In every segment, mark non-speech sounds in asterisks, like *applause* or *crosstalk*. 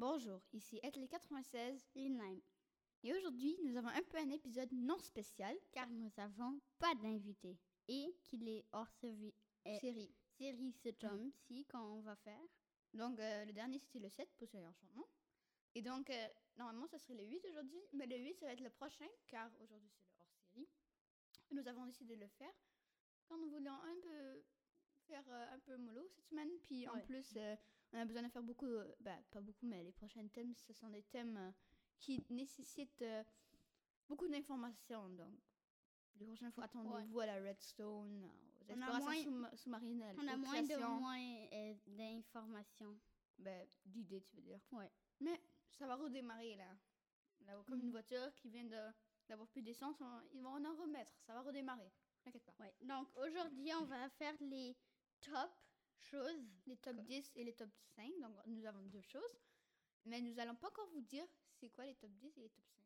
Bonjour, ici Ethley 96 Linheim, et aujourd'hui nous avons un peu un épisode non spécial car nous n'avons pas d'invité et qu'il est hors série, euh, série. série ce tome-ci qu'on va faire. Donc euh, le dernier c'était le 7 pour Soleil Enchantement. Et donc euh, normalement ça serait le 8 aujourd'hui, mais le 8 ça va être le prochain car aujourd'hui c'est le hors série. Nous avons décidé de le faire quand nous voulions un peu faire euh, un peu mollo cette semaine. Puis en plus on a besoin de faire beaucoup, euh, bah, pas beaucoup, mais les prochains thèmes ce sont des thèmes euh, qui nécessitent euh, beaucoup d'informations. Donc les prochaines fois attendez-vous à la redstone, aux explorations moins- sous-marines, On a moins de d'informations. Ben, d'idées, tu veux dire. Ouais. Mais ça va redémarrer, là. là comme une Mhm. voiture qui vient de- d'avoir plus d'essence, on- ils vont en remettre. Ça va redémarrer. T'inquiète pas. Ouais. Donc aujourd'hui, on va faire les top choses. Les top 10 et les top 5, donc nous avons deux choses. Mais nous allons pas encore vous dire c'est quoi les top 10 et les top 5.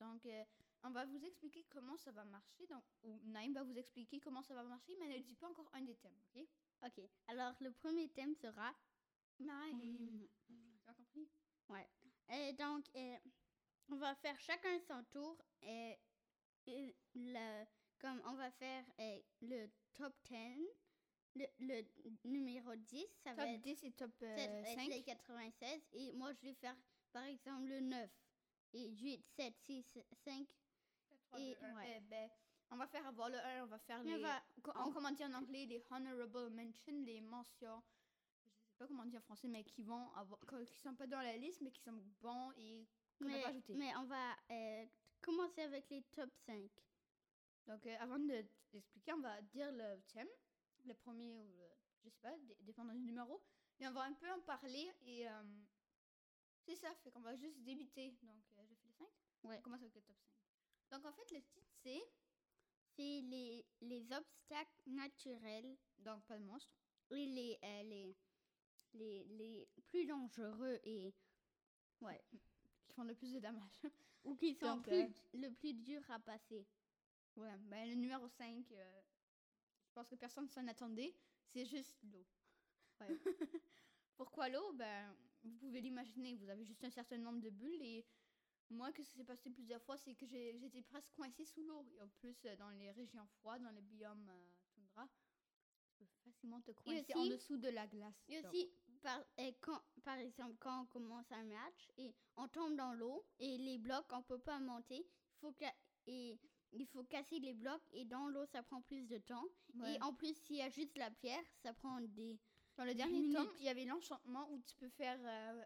Donc, euh, on va vous expliquer comment ça va marcher. Donc, ou Naïm va vous expliquer comment ça va marcher, mais elle ne dit pas encore un des thèmes, ok? Ok. Alors le premier thème sera. Naïm. Tu as compris? Et donc, euh, on va faire chacun son tour. Et, et le, comme on va faire euh, le top 10, le, le numéro 10, ça va Top être 10 et top ça va euh, être 5. les 96. Et moi, je vais faire par exemple le 9. Et 8, 7, 6, 5. Trois, Et- deux, un. ouais. Eh ben, on va faire avoir le 1, on va faire les... on va- on- en- comment dire en anglais, les honorable mentions, les mentions, je sais pas comment dire en français, mais qui vont avoir, qui sont pas dans la liste, mais qui sont bons et qu'on n'a pas ajouté. mais on va euh, commencer avec les top 5. Donc, euh, avant de t'expliquer, on va dire le thème, le premier ou le, je sais pas, dé- dépendant du numéro, et on va un peu en parler et euh, c'est ça, fait qu'on va juste débuter. Donc, euh, je fais le 5 Ouais. On commence avec le top 5. Donc, en fait, le titre, c'est, C'est les, les obstacles naturels donc, pas de monstre, et les, euh, les, les, les plus dangereux et ouais, qui font le plus de dommages. ou qui sont plus, le plus dur à passer. Ouais, ben le numéro 5, euh, je pense que personne s'en attendait, c'est juste l'eau. Ouais. *laughs* Pourquoi l'eau? Ben, vous pouvez l'imaginer, vous avez juste un certain nombre de bulles et moi, que ça s'est passé plusieurs fois, c'est que j'étais presque coincée sous l'eau. Et en plus, euh, dans les régions froides, dans le biome euh, toundra, tu peux facilement te coincer en dessous de la glace. Et Donc, aussi, par, quand, par exemple, quand on commence un match et on tombe dans l'eau et les blocs, on peut pas monter, il faut, et, il faut casser les blocs et dans l'eau, ça prend plus de temps. ouais. Et en plus, s'il y a juste la pierre, ça prend des... Dans le dernier minutes. tome, il y avait l'enchantement où tu peux faire euh,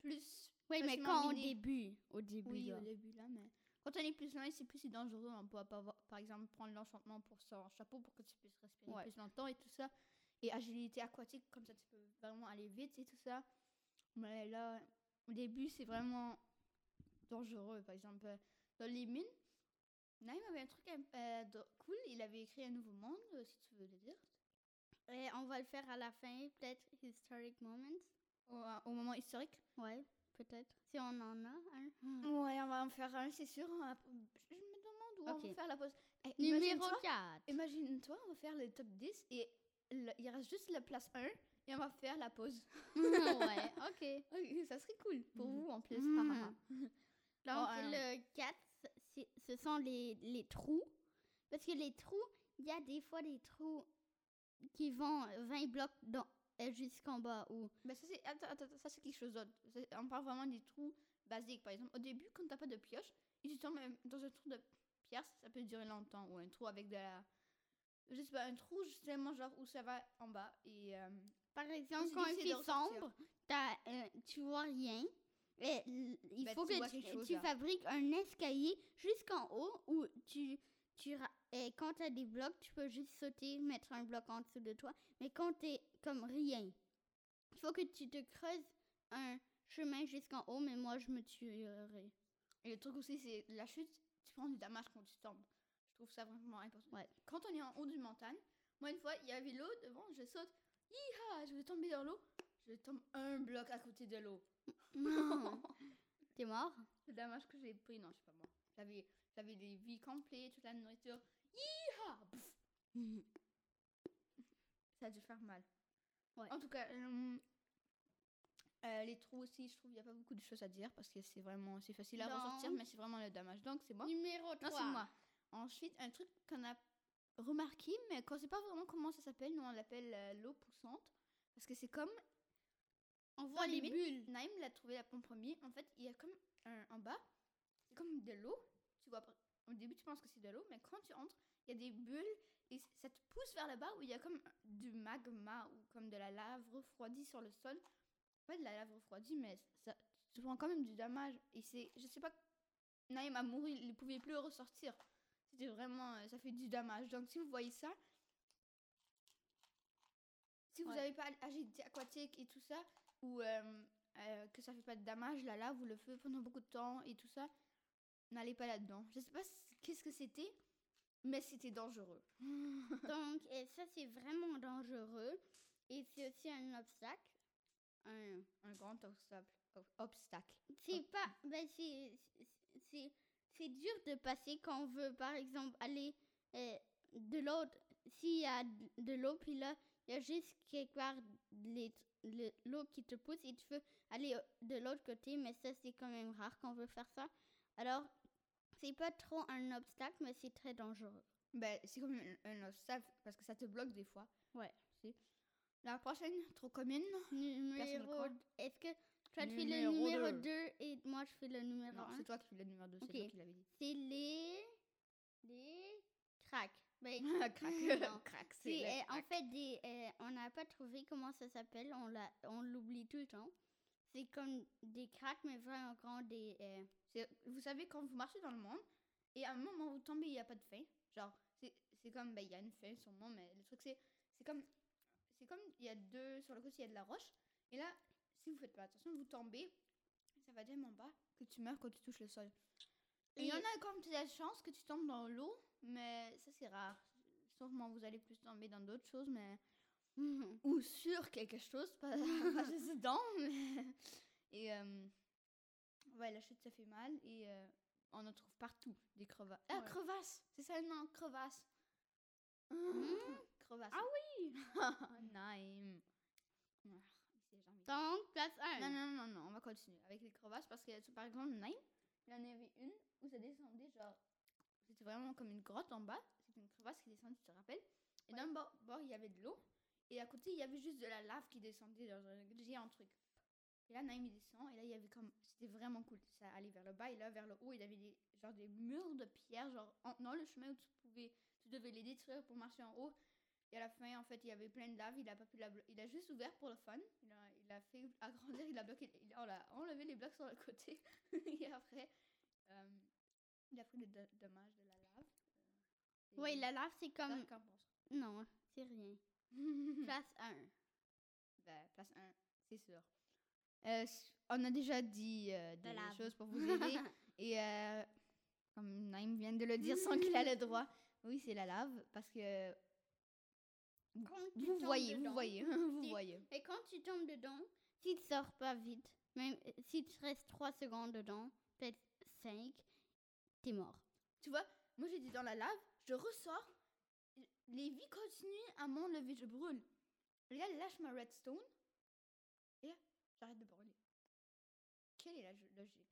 plus Oui, mais quand au début, au début, Oui, là. au début, là, mais quand on est plus loin, c'est plus dangereux. On peut pas, par exemple, prendre l'enchantement pour son chapeau pour que tu puisses respirer Ouais. plus longtemps et tout ça. Et agilité aquatique, comme ça, tu peux vraiment aller vite et tout ça. Mais là, au début, c'est vraiment dangereux. Par exemple, dans les mines, Naïm avait un truc euh, cool. Il avait écrit un nouveau monde, euh, si tu veux le dire. Et on va le faire à la fin, peut-être Historic Moments. Au, au moment historique. Ouais, peut-être. Si on en a un. Ouais, on va en faire un, c'est sûr. Va- Je me demande où on va faire la pause. Eh, Numéro imagine-toi- 4. Imagine-toi, on va faire le top 10 et le- il reste juste la place 1 et on va faire la pause. *laughs* ouais, *laughs* ok. Ça serait cool pour Mhm. vous en plus. Mhm. *laughs* Donc, alors. le 4, c'est- ce sont les, les trous. Parce que les trous, il y a des fois des trous qui vont 20 blocs dans- euh, jusqu'en bas. Ou... Mais ça, c'est, attends, attends, ça, c'est quelque chose d'autre. C'est- On parle vraiment des trous basiques. Par exemple, au début, quand t'as pas de pioche, et tu tombes dans un trou de pierre, ça peut durer longtemps. Ou un trou avec de la. Je sais pas, un trou justement, genre où ça va en bas. Et. euh, Par exemple, quand il difficile de fait ressortir. sombre, t'as, euh, tu vois rien. Et il Ben, faut que tu, chose, fabriques un escalier jusqu'en haut où tu, tu et quand tu as des blocs, tu peux juste sauter, mettre un bloc en dessous de toi. Mais quand tu es comme rien, il faut que tu te creuses un chemin jusqu'en haut, mais moi je me tuerai. Et le truc aussi, c'est la chute, tu prends du damage quand tu tombes. Je trouve ça vraiment important. Ouais. Quand on est en haut d'une montagne, moi, une fois, il y avait l'eau devant, je saute, Hiha, je vais tomber dans l'eau, je tombe un bloc à côté de l'eau. Non. *laughs* T'es mort? Le damage que j'ai pris, non, je suis pas mort. J'avais, j'avais des vies complètes, toute la nourriture. Pouf. *laughs* Ça a dû faire mal. Ouais. En tout cas, euh, Euh, les trous aussi, je trouve qu'il n'y a pas beaucoup de choses à dire parce que c'est vraiment c'est facile à ressortir, mais c'est vraiment le damage. Donc c'est moi. Numéro 3. Non, c'est moi. Ensuite, un truc qu'on a remarqué, mais qu'on ne sait pas vraiment comment ça s'appelle, nous on l'appelle euh, l'eau poussante. Parce que c'est comme. On voit les les bulles. Naïm l'a trouvé la en premier. En fait, il y a comme un, en bas, c'est comme de l'eau. Tu vois, au début, tu penses que c'est de l'eau, mais quand tu entres, il y a des bulles et ça te pousse vers le bas où il y a comme du magma ou comme de la lave refroidie sur le sol. Pas de la lave refroidie, mais ça, tu prends quand même du dommage. Et c'est, je sais pas, Naïm a mouru, il ne pouvait plus ressortir. C'était vraiment, euh, ça fait du dommage. Donc si vous voyez ça, si vous Ouais. n'avez pas agilité aquatique et tout ça, ou euh, euh, que ça fait pas de dommage, la lave ou le feu pendant beaucoup de temps et tout ça, n'allez pas là-dedans. Je sais pas qu'est-ce que c'était, mais c'était dangereux. *laughs* Donc, et ça, c'est vraiment dangereux. Et c'est aussi un obstacle. Un- Un grand obstacle. obstacle. C'est pas. Ben, c'est. dur de passer quand on veut, par exemple, aller euh, de l'autre. S'il y a de l'eau, puis là, il y a juste quelque part l'eau qui te pousse et tu veux aller euh, de l'autre côté, mais ça, c'est quand même rare qu'on veut faire ça. Alors, c'est pas trop un obstacle, mais c'est très dangereux. Ben, c'est comme un, un obstacle parce que ça te bloque des fois. Ouais. Si. La prochaine, trop commune. Numéro. Est-ce que toi, tu fais le Numéro numéro deux. 2 et moi, je fais le numéro Non, 1? c'est toi qui fais le numéro 2, Ok. c'est toi qui l'avais dit. C'est les. Les. Cracks. Ben, *laughs* crac. C'est euh, en fait des. euh, on n'a pas trouvé comment ça s'appelle. On l'oublie tout le temps. C'est comme des cracks, mais vraiment grand des. euh, Vous savez, quand vous marchez dans le monde, et à un moment vous tombez, il n'y a pas de fin. Genre, c'est comme, ben, il y a une fin sûrement, mais le truc, c'est c'est comme, c'est comme, il y a deux, sur le côté, il y a de la roche. Et là, si vous faites pas attention, vous tombez, ça va tellement bas que tu meurs quand tu touches le sol. Il y en a quand tu as de chance que tu tombes dans l'eau, mais ça, c'est rare. Sûrement, vous allez plus tomber dans d'autres choses, mais *laughs* ou sur quelque chose, pas, *laughs* pas juste dedans. Mais... Et euh, ouais, la chute, ça fait mal et euh, on en trouve partout des crevasses. Ah, Ouais. crevasse C'est ça le nom, crevasse. Crevasse. Ah oui *laughs* Naïm. Ah. Donc, place 1. Non, non, non, non, on va continuer avec les crevasses parce que, par exemple, Naïm, il y en avait une où ça descendait, genre, c'était vraiment comme une grotte en bas. C'était une crevasse qui descendait, tu te rappelles Et d'un bord, bord, il y avait de l'eau. Et à côté, il y avait juste de la lave qui descendait dans un géant truc. Et là, Naïm, il descend. Et là, il y avait comme. C'était vraiment cool. Ça allait vers le bas. Et là, vers le haut, il y avait des, genre, des murs de pierre, genre, en- dans le chemin où tu pouvais. Tu devais les détruire pour marcher en haut. Et à la fin, en fait, il y avait plein de lave. Il a pas pu la Il a juste ouvert pour le fun. Il a, il a fait agrandir. Il a bloqué. Il a, on a enlevé les blocs sur le côté. *laughs* et après, euh, il a pris le do- dommage de la lave. Euh, Oui, la lave, c'est comme. Non, c'est rien. *laughs* Place 1. Ben, place 1, c'est sûr. Euh, on a déjà dit des choses pour vous aider. *laughs* et comme Naïm vient de le dire sans qu'il a le droit, oui, c'est la lave. Parce que Quand tu vous tombes voyez, vous voyez, *laughs* vous si- voyez. Et quand tu tombes dedans, si tu sors pas vite, même euh, si tu restes 3 secondes dedans, peut-être 5, t'es mort. Tu vois, moi dit dans la lave, je ressors, les vies continuent à m'enlever, je brûle. Le gars lâche ma redstone, et là, j'arrête de brûler. Quelle est la logique?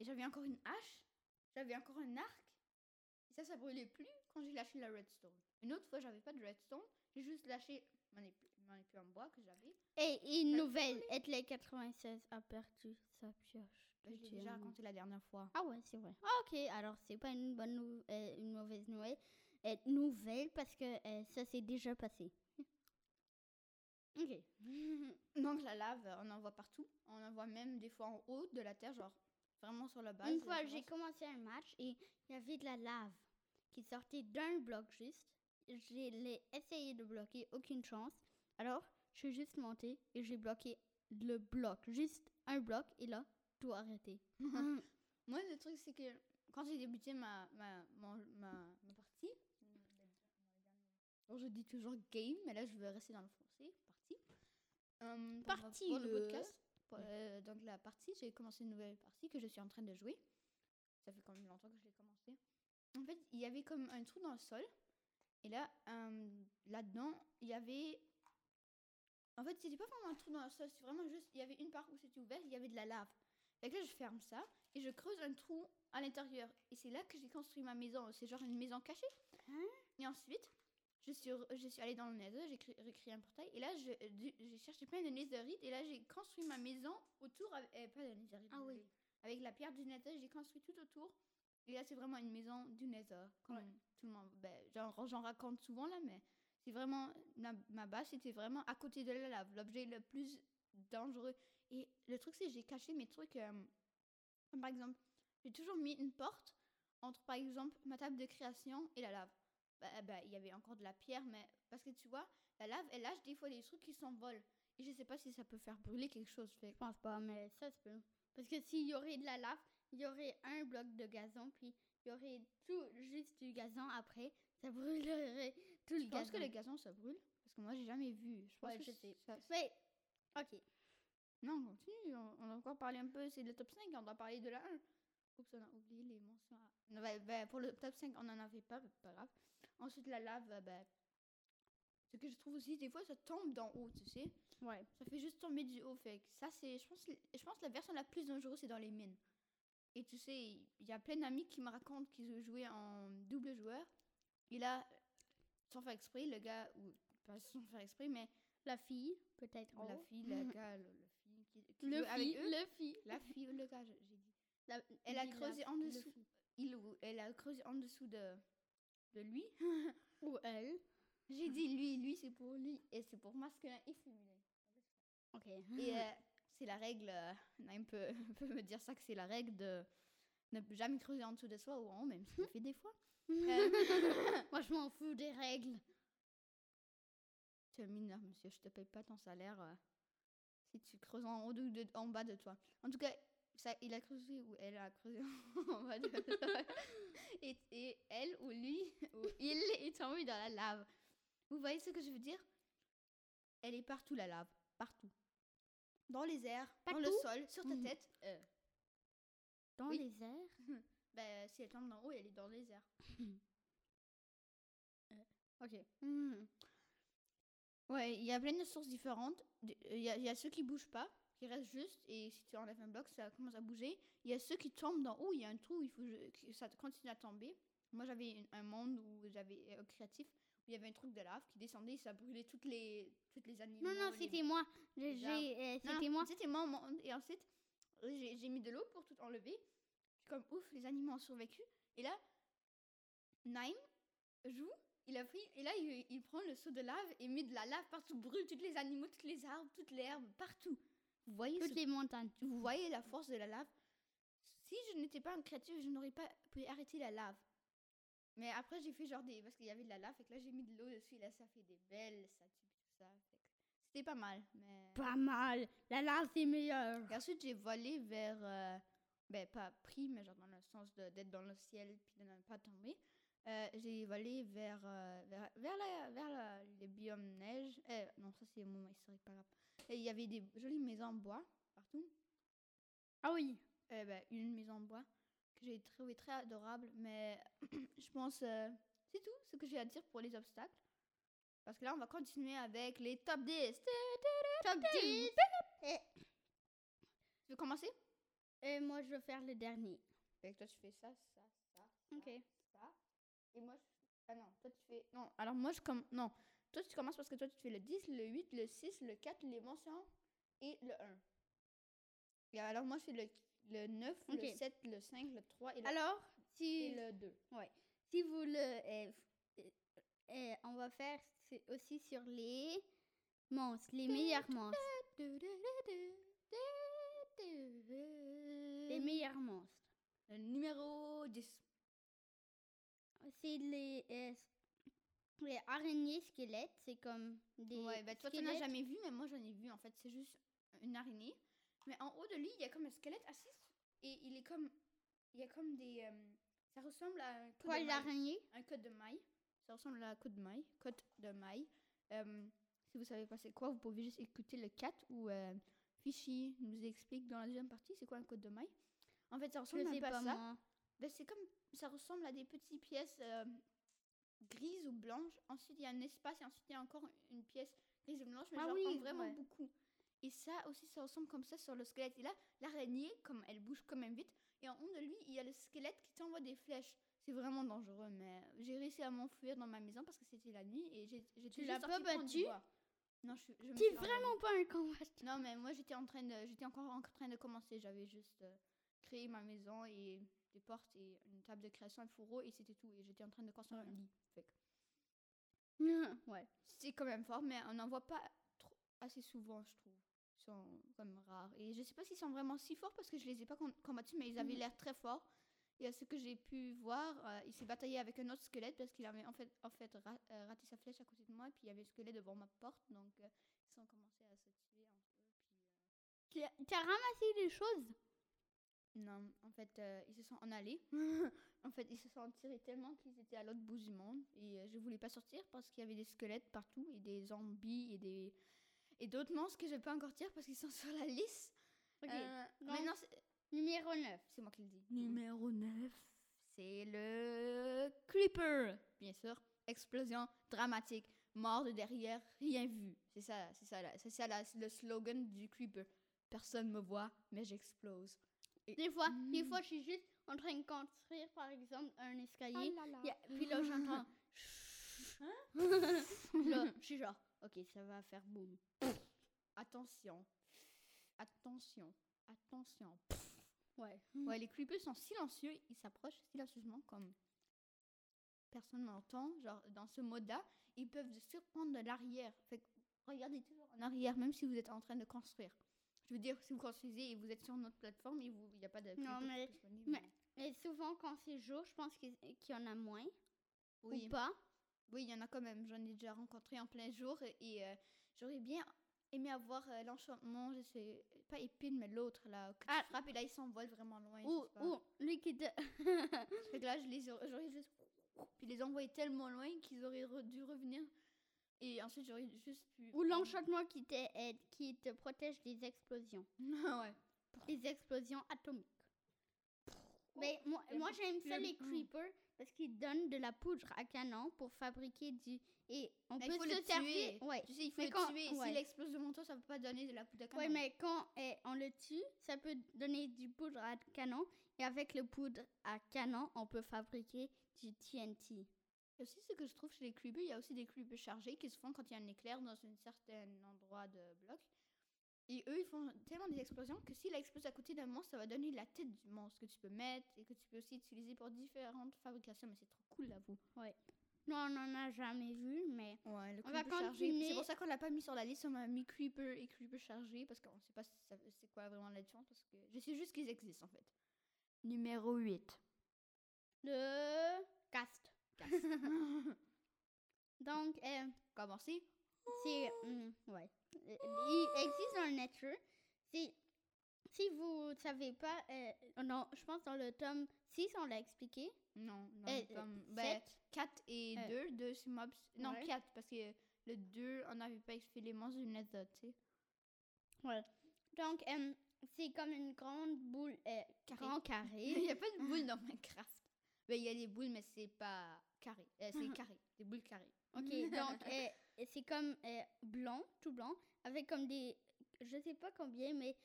Et j'avais encore une hache, j'avais encore un arc, et ça, ça brûlait plus quand j'ai lâché la redstone. Une autre fois, j'avais pas de redstone, j'ai juste lâché mon épée, mon épée en bois que j'avais. Et une nouvelle, Etley 96 a perdu sa pioche. Je l'ai déjà raconté la dernière fois. Ah ouais, c'est vrai. Ah, ok, alors c'est pas une bonne nou- euh, une mauvaise nouvelle, euh, nouvelle parce que euh, ça s'est déjà passé. *laughs* ok. Donc la lave, on en voit partout. On en voit même des fois en haut de la terre, genre vraiment sur la base. Une fois, j'ai commencé un match et il y avait de la lave qui sortait d'un bloc juste. J'ai essayé de bloquer, aucune chance. Alors, je suis juste montée et j'ai bloqué le bloc, juste un bloc et là, tout arrêté. *laughs* *laughs* Moi, le truc, c'est que quand j'ai débuté ma, ma, ma, ma partie, je dis toujours game, mais là, je veux rester dans le français, partie. Euh, Partie, Pour le podcast. Pour, euh, donc, la partie, j'ai commencé une nouvelle partie que je suis en train de jouer. Ça fait quand même longtemps que je l'ai commencé. En fait, il y avait comme un trou dans le sol. Et là, euh, là-dedans, il y avait En fait, c'était pas vraiment un trou dans le sol, c'est vraiment juste, il y avait une part où c'était ouvert, il y avait de la lave. Fait que là, je ferme ça et je creuse un trou à l'intérieur. Et c'est là que j'ai construit ma maison. C'est genre une maison cachée. Hein? Et ensuite, je suis, je suis allée dans le nether, j'ai cré- recréé un portail. Et là, du- j'ai cherché plein de netherite. Et là, j'ai construit ma maison autour, avec, euh, pas de netherite, Ah oui. avec la pierre du nether, j'ai construit tout autour. Et là, c'est vraiment une maison du nether. Ouais. Tout le monde. Ben, j'en raconte souvent là, mais c'est vraiment. ma base, c'était vraiment à côté de la lave. L'objet le plus dangereux. Et le truc, c'est que j'ai caché mes trucs. euh, par exemple, j'ai toujours mis une porte entre, par exemple, ma table de création et la lave. Bah, bah, il y avait encore de la pierre, mais parce que tu vois, la lave, elle lâche des fois des trucs qui s'envolent. Et je sais pas si ça peut faire brûler quelque chose. Fait. Je pense pas, mais ça se peut. Parce que s'il y aurait de la lave, il y aurait un bloc de gazon, puis il y aurait tout juste du gazon après. Ça brûlerait tout le Tu gazon. que le gazon, ça brûle? Parce que moi, j'ai jamais vu. Je pense Ouais, que je sais. ça- Mais, ok. Non, on continue. On, on a encore parlé un peu. C'est le top 5. On doit parler de la 1. Oups, on a oublié les mentions. à- ben, ben, pour le top 5, on n'en avait pas. Pas grave. Ensuite, la lave, euh, ben, ce que je trouve aussi, des fois, ça tombe d'en haut, tu sais. Ouais. Ça fait juste tomber du haut. Fait que ça, c'est. Je pense, je pense que la version la plus dangereuse, c'est dans les mines. Et tu sais, il y a plein d'amis qui me racontent qu'ils ont joué en double joueur. Et là, sans faire exprès, le gars, ou pas sans faire exprès, mais La fille, peut-être. la fille, le *laughs* gars, le, le fille qui, qui Le jouait avec fille, eux, le fille. la fille le gars, j'ai dit. La- Elle a la- creusé en dessous. Il ou elle a creusé en dessous de, de lui. *laughs* Ou elle. J'ai dit lui, lui c'est pour lui et c'est pour masculin et féminin. Ok. Et euh, c'est la règle, euh, Naïm peut, *laughs* peut me dire ça que c'est la règle de ne jamais creuser en dessous de soi ou en haut, même si le fais des fois. Euh, *laughs* Moi, je m'en fous des règles. tu es mineur, monsieur, je te paye pas ton salaire euh, si tu creuses en haut ou de, en bas de toi. En tout cas, ça, il a creusé ou elle a creusé en *laughs* bas de toi. Et, et elle ou lui ou il est tombé dans la lave. Vous voyez ce que je veux dire? Elle est partout, la lave. Partout. Dans les airs, dans le sol, sur ta Mhm. tête. euh, Dans Oui. les airs. *laughs* ben, si elle tombe d'en haut, elle est dans les airs. *laughs* Ok. Mhm. Ouais, il y a plein de sources différentes. Il y, a- il y a ceux qui bougent pas, qui restent juste, et si tu enlèves un bloc, ça commence à bouger. Il y a ceux qui tombent d'en haut, il y a un trou, il faut que que ça continue à tomber. Moi, j'avais une- un monde où j'avais euh, créatif, il y avait un truc de lave qui descendait, et ça brûlait toutes les, toutes les animaux. Non, non, les- c'était moi. Les euh, Non, c'était moi. C'était monde. Et ensuite, j'ai mis de l'eau pour tout enlever. Puis comme ouf, les animaux ont survécu. Et là, Naim joue. Il a pris, et là, il, il prend le seau de lave et met de la lave partout, brûle tous les animaux, tous les arbres, toute l'herbe, partout. Vous voyez, Toutes ce- les montagnes. vous voyez la force de la lave Si je n'étais pas un créatif, je n'aurais pas pu arrêter la lave. Mais après, j'ai fait genre des. Parce qu'il y avait de la lave, et que là, j'ai mis de l'eau dessus, et là, ça fait des belles statues, tout ça. Fait que C'était pas mal, mais. Pas mal. La lave, c'est meilleur. Et ensuite, j'ai volé vers. euh, ben, pas pris, mais genre dans le sens d'être dans le ciel puis de ne pas tomber. Euh, j'ai volé vers, euh, vers, vers, la, vers la- les biomes neige. Euh, non, ça, c'est un moment historique, pas grave. Et il y avait des jolies maisons en bois partout. Ah oui. Euh, ben, une maison en bois que j'ai trouvé très adorable, mais *clears throat* je pense. euh, c'est tout ce que j'ai à dire pour les obstacles. Parce que là, on va continuer avec les top 10. Top 10. Tu veux commencer? Et moi, je veux faire le dernier. Que toi, tu fais ça, ça, ça, ça, Ok. ça. Et moi, je... Ah non, toi, tu fais... Non, alors moi, je comme... Non, toi, tu commences parce que toi, tu fais le 10, le 8, le 6, le 4, les mentions et le 1. Et alors, moi, je fais le, le 9, Ok. le 7, le 5, le 3 et le, Alors, si, et le 2. si vous le... euh, on va faire aussi sur les monstres, les meilleurs monstres. Les meilleurs monstres. Le numéro 10. C'est les, euh, les araignées squelettes. C'est comme des. Ouais, bah toi, tu n'as squelettes. jamais vu, mais moi, j'en ai vu. En fait, c'est juste une araignée. Mais en haut de lui, il y a comme un squelette assis. Et il est comme... Il y a comme des... euh, Ça ressemble à un coup Poil de maille. d'araignée. un code de maille. Ça ressemble à la côte de maille. Côte de maille. Euh, si vous savez pas c'est quoi, vous pouvez juste écouter le 4 où euh, Fishy nous explique dans la deuxième partie c'est quoi un code de maille. En fait, ça Je ressemble un sais peu à pas ça. moi. Ben, c'est comme ça ressemble à des petites pièces euh, grises ou blanches. Ensuite, il y a un espace et ensuite il y a encore une pièce Et je mélange, mais Ah oui, prends vraiment ouais. beaucoup. Et ça aussi, ça ressemble comme ça sur le squelette. Et là, l'araignée, comme elle bouge quand même vite, et en haut de lui, il y a le squelette qui t'envoie des flèches. C'est vraiment dangereux, mais j'ai réussi à m'enfuir dans ma maison parce que c'était la nuit et j'ai- Tu l'as pas battu. Non, je, suis- je T'es vraiment pas un combattant. Non, mais moi j'étais en train de, j'étais encore en train de commencer. J'avais juste euh, créé ma maison et des portes et une table de création, un fourreau et c'était tout. Et j'étais en train de construire un lit. Fait que ouais. c'est quand même fort, mais on n'en voit pas trop, assez souvent, je trouve. Sont comme rares. Et je sais pas s'ils sont vraiment si forts parce que je les ai pas com- combattus, mais ils avaient Mhm. l'air très forts. Et à ce que j'ai pu voir, euh, il s'est bataillé avec un autre squelette parce qu'il avait en fait, en fait ra- euh, raté sa flèche à côté de moi. Et puis il y avait le squelette devant ma porte. Donc euh, ils ont commencé à se tuer entre eux. Puis, euh, Tu as ramassé des choses? Non, en fait, ils se sont en allés. *laughs* en fait, ils se sont tirés tellement qu'ils étaient à l'autre bout du monde. Et je voulais pas sortir parce qu'il y avait des squelettes partout et des zombies et des et d'autres monstres que je vais pas encore dire parce qu'ils sont *laughs* sur la liste. Ok. Euh, Numéro 9. c'est moi qui le dis. Numéro 9, c'est le Creeper. Bien sûr, explosion dramatique, mort de derrière, rien vu. C'est ça, c'est ça, c'est ça la- le slogan du Creeper. Personne me voit, mais j'explose. Et- Des fois, des Mm. fois, je suis juste en train de construire, par exemple, un Ah escalier. là là. A- puis là, j'entends. *laughs* là, je suis genre, ok, ça va faire boum. Attention. Attention. Attention. Ouais. Ouais, les creepers sont silencieux. Ils s'approchent silencieusement comme personne m'entend. Genre, dans ce mode-là, ils peuvent surprendre de l'arrière. Fait que regardez toujours en arrière, même si vous êtes en train de construire. Je veux dire, si vous construisez et vous êtes sur notre plateforme, il n'y a pas de. qui mais- mais- souvent, quand c'est jour, je pense qu'il qu'il y en a moins. Oui. Ou pas. Oui, il y en a quand même. J'en ai déjà rencontré en plein jour et, euh, j'aurais bien aimé avoir euh, l'enchantement, je sais pas épine, mais l'autre là, que tu Ah. frappes et là ils s'envolent vraiment loin. Ou, ou lui qui te. *laughs* Fait que là, je les aurais j'aurais juste. Puis les envoyer tellement loin qu'ils auraient re- dû revenir. Et ensuite, j'aurais juste pu. ou l'enchantement qui, qui te protège des explosions. *laughs* ouais. Les explosions atomiques. Mais moi, j'aime moi j'aime ça le- les creepers parce qu'ils donnent de la poudre à canon pour fabriquer du. Et on Mais peut il faut se le servir. tuer. Ouais. Tu sais, il faut Mais le quand- tuer. ouais. S'il explose devant toi, ça peut pas donner de la poudre à canon. Ouais, mais quand eh, on le tue, ça peut donner du poudre à canon. Et avec le poudre à canon, on peut fabriquer du TNT. Et aussi, ce que je trouve chez les creepers, il y a aussi des creepers chargés qui se font quand il y a un éclair dans un certain endroit de bloc. Et eux, ils font tellement des explosions que s'il explose à côté d'un monstre, ça va donner la tête du monstre que tu peux mettre et que tu peux aussi utiliser pour différentes fabrications. Mais c'est trop cool, j'avoue. Non, on n'en a jamais vu, mais. Ouais, le On va continuer. C'est pour ça qu'on l'a pas mis sur la liste. On a mis creeper et creeper chargé parce qu'on sait pas si c'est quoi vraiment la différence. Parce que je sais juste qu'ils existent en fait. Numéro 8. Le cast. *laughs* Donc, euh, Commencer. C'est. hum, ouais. Il existe un nature. C'est. Si vous savez pas, euh, non, je pense dans le tome 6, on l'a expliqué. Non, non. Euh, comme, euh, ben, sept. 4 et Euh, 2. 2 c'est mobs. Non, ouais. 4 parce que le 2, on n'avait pas fait les monstres du Nether, tu sais. Donc, euh, c'est comme une grande boule, euh, Carré. grand *laughs* Il carré. n'y a pas de *laughs* boules dans Minecraft. Ben, il y a des boules, mais c'est pas carré. Euh, c'est *laughs* carré. Des boules carrées. Ok, donc et c'est comme euh, blanc, tout blanc, avec comme des, je sais pas combien, mais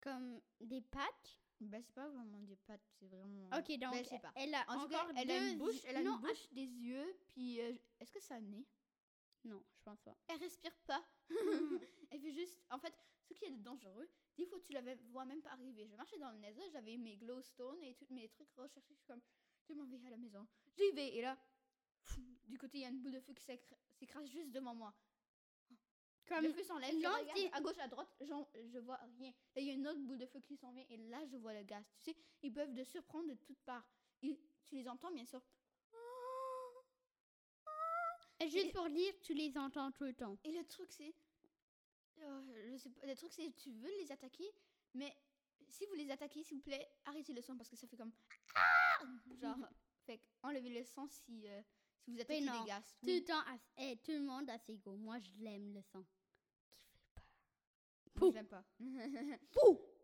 comme des pattes. Ben, c'est pas vraiment des pattes, c'est vraiment. Ok, donc je sais pas. elle a En tout cas, encore elle a une deux bouche, elle a non, une bouche, des yeux, puis euh, est-ce que ça a un nez? Non, je pense pas. Elle respire pas. *laughs* elle fait juste. En fait, ce qui est dangereux, des fois tu la vois même pas arriver. Je marchais dans le Nether, j'avais mes glowstone et tous mes trucs recherchés. Je suis comme, je m'en vais à la maison. J'y vais et là, pff, du côté il y a une boule de feu qui juste devant moi. *gasps* Comme le feu s'enlève, je regarde à gauche, à droite, je vois rien. Là, il y a une autre boule de feu qui s'en vient et là, je vois le gaz. Tu sais, ils peuvent te surprendre de toutes parts. Et tu les entends, bien sûr. *gasps* et juste et- pour lire, tu les entends tout le temps. Et le truc, c'est. Oh, je sais pas. Le truc, c'est tu veux les attaquer, mais si vous les attaquez, s'il vous plaît, arrêtez le son parce que ça fait comme. Ah *laughs* Genre, fait que enlevez le son si, euh, si vous attaquez non, des gaz. Tout le temps, à- eh, tout le monde a ses goûts. Moi, je l'aime le sang. Moi, je l'aime pas. *laughs*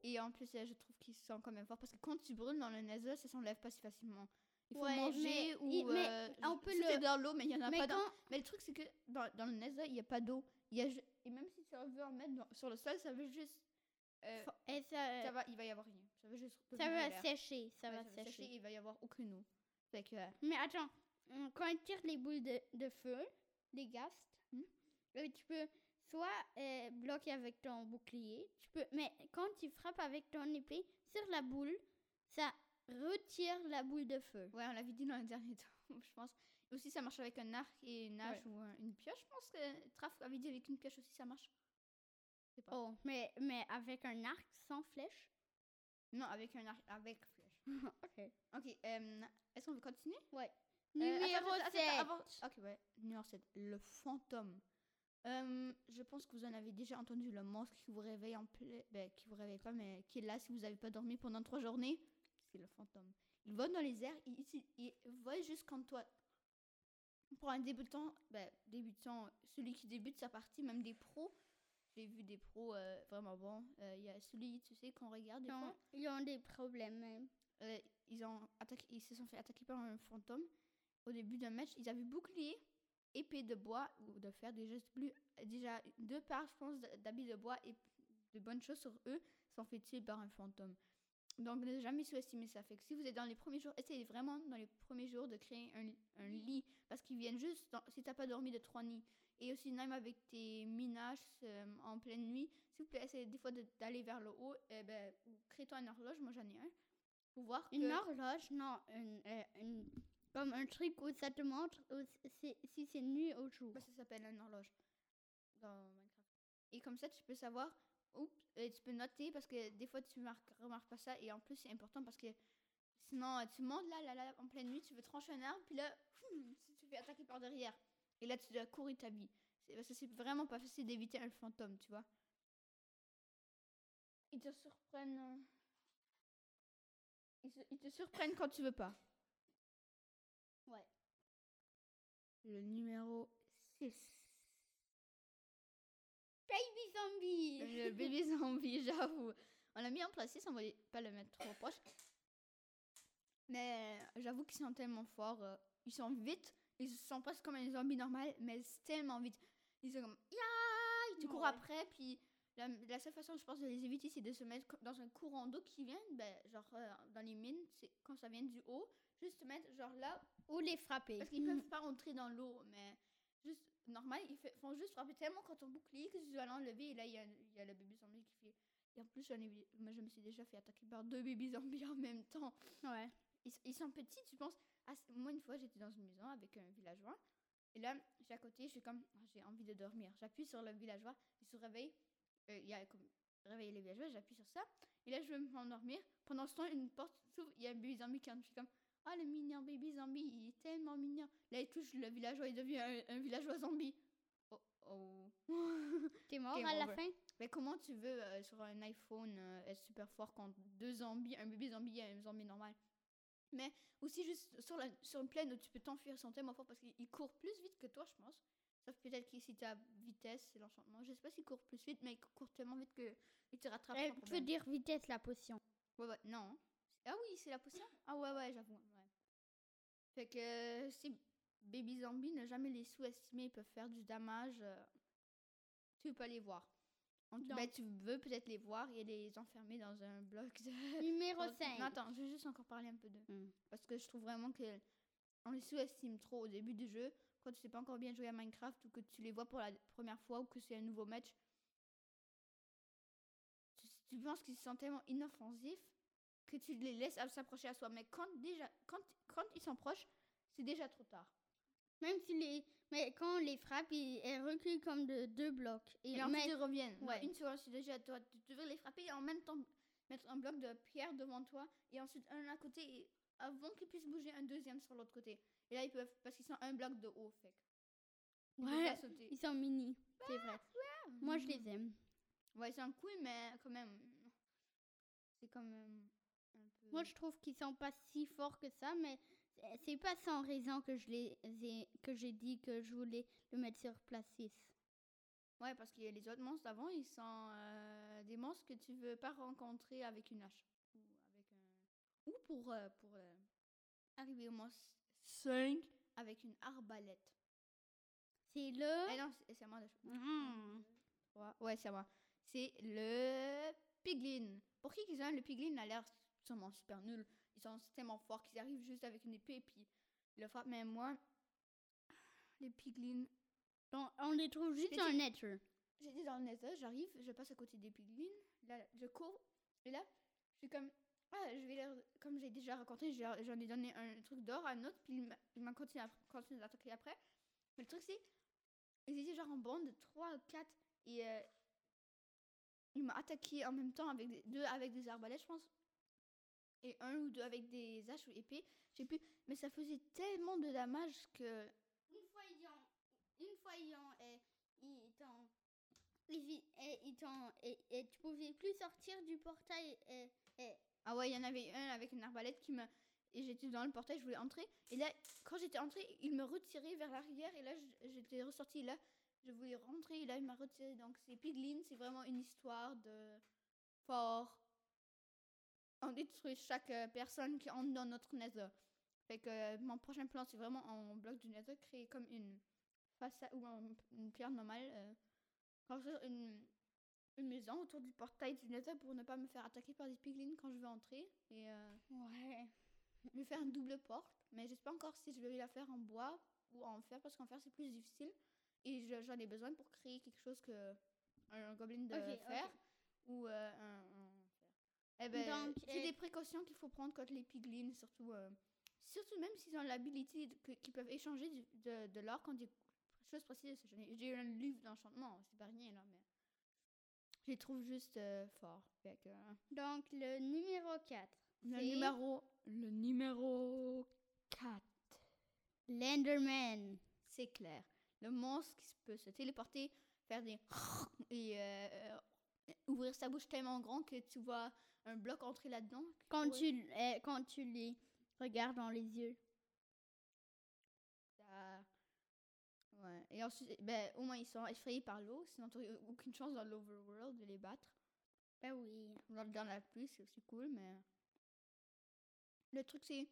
Et en plus, euh, je trouve qu'ils sont quand même forts parce que quand tu brûles dans le nether, ça s'enlève pas si facilement. il faut Ouais, manger mais- ou il- mais euh, on peut le- dans l'eau, mais il y en a Mais pas dans. quand, Mais le truc c'est que dans, dans le Nether, il y a pas d'eau. Il y a ju- et même si tu veux en mettre dans- sur le sol, ça veut juste euh, faut- et ça, ça va, il va y avoir rien. Ça va juste ça devenir va l'air. sécher, ça Ouais, va sécher. il va y avoir aucune eau. Fait que, euh, Mais attends, quand tu tires les boules de, de feu, les gastes, Hmm. euh, tu peux soit euh, bloquer avec ton bouclier, tu peux, mais quand tu frappes avec ton épée sur la boule, ça retire la boule de feu. ouais, on l'avait dit dans le dernier temps, *laughs* je pense. Aussi, ça marche avec un arc et une hache ou un- une pioche. Je pense que Traf avait dit avec une pioche aussi, ça marche. Pas. Oh, mais, mais avec un arc sans flèche? Non, avec un arc, avec flèche. *laughs* ok. Ok, euh, est-ce qu'on veut continuer? Ouais. Euh, Numéro attends, attends, 7. attends, avant- Ok, ouais. Numéro 7. Le fantôme. Euh, je pense que vous en avez déjà entendu le monstre qui vous réveille en plein. Ben, qui vous réveille pas, mais qui est là si vous n'avez pas dormi pendant trois journées. C'est le fantôme. Il vole dans les airs, il, il, il vole jusqu'en toi. Pour un débutant, ben, débutant, celui qui débute sa partie, même des pros. J'ai vu des pros euh, vraiment bons. Euh, Il y a celui, tu sais, qu'on regarde des Ils fois. ont, ils ont des problèmes même. Euh, ils, ont attaqué, ils se sont fait attaquer par un fantôme. Au début d'un match, ils avaient bouclier, épée de bois ou de fer, déjà, plus, déjà deux paires, je pense, d'habits de bois et de bonnes choses sur eux, sont fait tuer par un fantôme. Donc, ne jamais sous-estimer ça. Fait que si vous êtes dans les premiers jours, essayez vraiment dans les premiers jours de créer un, un lit parce qu'ils viennent juste dans- si t'as pas dormi de trois nuits. Et aussi, même avec tes minages euh, en pleine nuit, s'il vous plaît, essayez des fois d'aller vers le haut. Eh ben, crée-toi une horloge, moi j'en ai un, pour voir Une horloge, non, une, euh, une- comme un truc où ça te montre où si c'est nuit au jour. Bah, ça s'appelle une horloge. Et comme ça, tu peux savoir, oups, et tu peux noter parce que des fois tu marques, remarques pas ça. Et en plus, c'est important parce que sinon, euh, tu montes là, là, là, en pleine nuit, tu veux trancher un arbre, puis là, tu te fais attaquer par derrière. Et là, tu dois courir ta vie. Parce que c'est vraiment pas facile d'éviter un fantôme, tu vois. Ils te surprennent. euh, ils te surprennent quand tu veux pas. Le numéro 6. Baby zombie Le bébé *laughs* zombie, j'avoue. On l'a mis en place 6, on va pas le mettre trop proche. Mais j'avoue qu'ils sont tellement forts. euh, ils sont vite. Ils sont pas comme un zombie normal, mais c'est tellement vite. Ils sont comme Ya Tu cours Ouais. après, puis la, la seule façon, je pense, de les éviter, c'est de se mettre dans un courant d'eau qui vient, ben, genre euh, dans les mines, c'est quand ça vient du haut, juste se mettre genre là, Ou les frapper. parce qu'ils peuvent *laughs* pas entrer dans l'eau, mais juste normal, ils fait- font juste frapper tellement quand on bouclier que tu dois l'enlever et là il y a, y a le bébé zombie qui fait. Et en plus, j'en ai vu- moi je me suis déjà fait attaquer par deux bébés zombies en même temps. Ouais. Ils, ils sont petits, tu penses? Ah, moi une fois j'étais dans une maison avec un villageois et là j'ai à côté, je suis comme Ah, j'ai envie de dormir. J'appuie sur le villageois, il se réveille. Euh, Il y a comme réveiller les villageois, j'appuie sur ça et là je veux m'endormir. Pendant ce temps, une porte s'ouvre, il y a un bébé zombie qui entre. Je suis comme ah, le mignon bébé zombie, il est tellement mignon. Là, il touche le villageois, il devient un, un villageois zombie. Oh, oh. *laughs* T'es mort à la fin? Mais comment tu veux, euh, sur un iPhone, euh, être super fort quand deux zombies, un bébé zombie et un zombie normal? Mais aussi, juste sur, la, sur une plaine où tu peux t'enfuir, ils sont tellement forts parce qu'ils courent plus vite que toi, je pense. Sauf peut-être que si t'as vitesse, c'est l'enchantement. Je sais pas s'ils courent plus vite, mais ils courent tellement vite qu'ils te rattrapent. Eh, sans Tu problème. dire vitesse la potion. Ouais, ouais, non. Ah oui, c'est la potion? Ah ouais, ouais, j'avoue. Ouais. Fait que euh, si Baby Zombie, ne jamais les sous-estimer, ils peuvent faire du damage. euh, tu veux pas les voir. En tout- Donc- ben, tu veux peut-être les voir et les enfermer dans un bloc de... Numéro *laughs* Non, 5. attends, je vais juste encore parler un peu d'eux. Hmm. Parce que je trouve vraiment que on les sous-estime trop au début du jeu. Quand tu sais pas encore bien jouer à Minecraft ou que tu les vois pour la première fois ou que c'est un nouveau match. Tu, tu penses qu'ils sont tellement inoffensifs que tu les laisses s'approcher à soi. Mais quand, déjà, quand, quand ils s'approchent, c'est déjà trop tard. Même si les. Mais quand on les frappe, ils, reculent comme de deux blocs. Et, Et ensuite ils reviennent. ouais. Ouais. Une seconde, c'est déjà toi. Tu devrais les frapper et en même temps mettre un bloc de pierre devant toi et ensuite un à côté et avant qu'ils puissent bouger un deuxième sur l'autre côté. Et là ils peuvent parce qu'ils sont un bloc de haut. Fait. ils Ouais, ils sont mini. C'est vrai. Moi, je les aime. Ouais, c'est un coup, mais quand même. C'est quand même un peu. Moi, je trouve qu'ils sont pas si forts que ça, mais c'est- pas sans raison que je les ai, que j'ai dit que je voulais le mettre sur place 6. Ouais, parce que les autres monstres d'avant, ils sont euh, des monstres que tu veux pas rencontrer avec une hache. Ou avec un. Ou pour. euh, pour euh, arrivé au moins 5 avec une arbalète. C'est le. Eh non, c'est c'est à moi de Mhm. Ouais, ouais, c'est à moi. C'est le piglin. Pour qui qu'ils ont le piglin a l'air sûrement super nul. Ils sont tellement forts qu'ils arrivent juste avec une épée et puis ils le frappent. Mais moi, les piglins, Donc, on les trouve juste en dit- nature. j'étais dans le nether, j'arrive, je passe à côté des piglins. Là, je cours et là, je suis comme. Ah, je vais leur. Comme j'ai déjà raconté, j'en ai donné un truc d'or à un autre, puis il m'a- il continué à, continué à attaquer après. Mais le truc, c'est. Ils étaient genre en bande de 3 ou 4 et. euh, il m'a attaqué en même temps avec des, deux avec des arbalètes, je pense. Et un ou deux avec des haches ou épées. Je sais plus. Mais ça faisait tellement de damage que. Une fois, ont. Une fois, ils ont. euh. Et, et tu pouvais plus sortir du portail. euh, Ah ouais, il y en avait un avec une arbalète qui me. Et j'étais dans le portail, je voulais entrer. Et là, quand j'étais entrée, il me retirait vers l'arrière. Et là, j'étais ressortie. Là, je voulais rentrer. Et là, il m'a retiré. Donc, c'est Piglin. C'est vraiment une histoire de fort. On détruit chaque euh, personne qui entre dans notre nether. Fait que euh, mon prochain plan, c'est vraiment en bloc du nether, créer comme une façade ou un- une pierre normale. euh, une, une maison autour du portail du nether pour ne pas me faire attaquer par des piglins quand je vais entrer. Et euh, Ouais. je vais faire une double porte. Mais je sais pas encore si je vais la faire en bois ou en fer parce qu'en fer c'est plus difficile. Et je- j'en ai besoin pour créer quelque chose que un gobelin de Ok, fer ou euh, un, un fer. Eh ben, Donc, c'est des précautions qu'il faut prendre contre les piglins, surtout. euh, surtout même s'ils ont l'habilité qu'ils peuvent échanger du- de, de l'or quand des choses précises. J'ai eu un livre d'enchantement, c'est pas rien là, mais je les trouve juste euh, forts. Fait que, Donc, le numéro 4. le numéro, le numéro 4. L'Enderman. C'est clair. Le monstre qui peut se téléporter, faire des *laughs* et euh, euh, ouvrir sa bouche tellement grand que tu vois un bloc entrer là-dedans. Quand, Ouais. tu, euh, quand tu les regardes dans les yeux. Ça- Ouais. Et ensuite, ben, au moins ils sont effrayés par l'eau, sinon tu aucune chance dans l'overworld de les battre. Ben oui. Dans, dans la pluie, c'est aussi cool, mais. Le truc, c'est.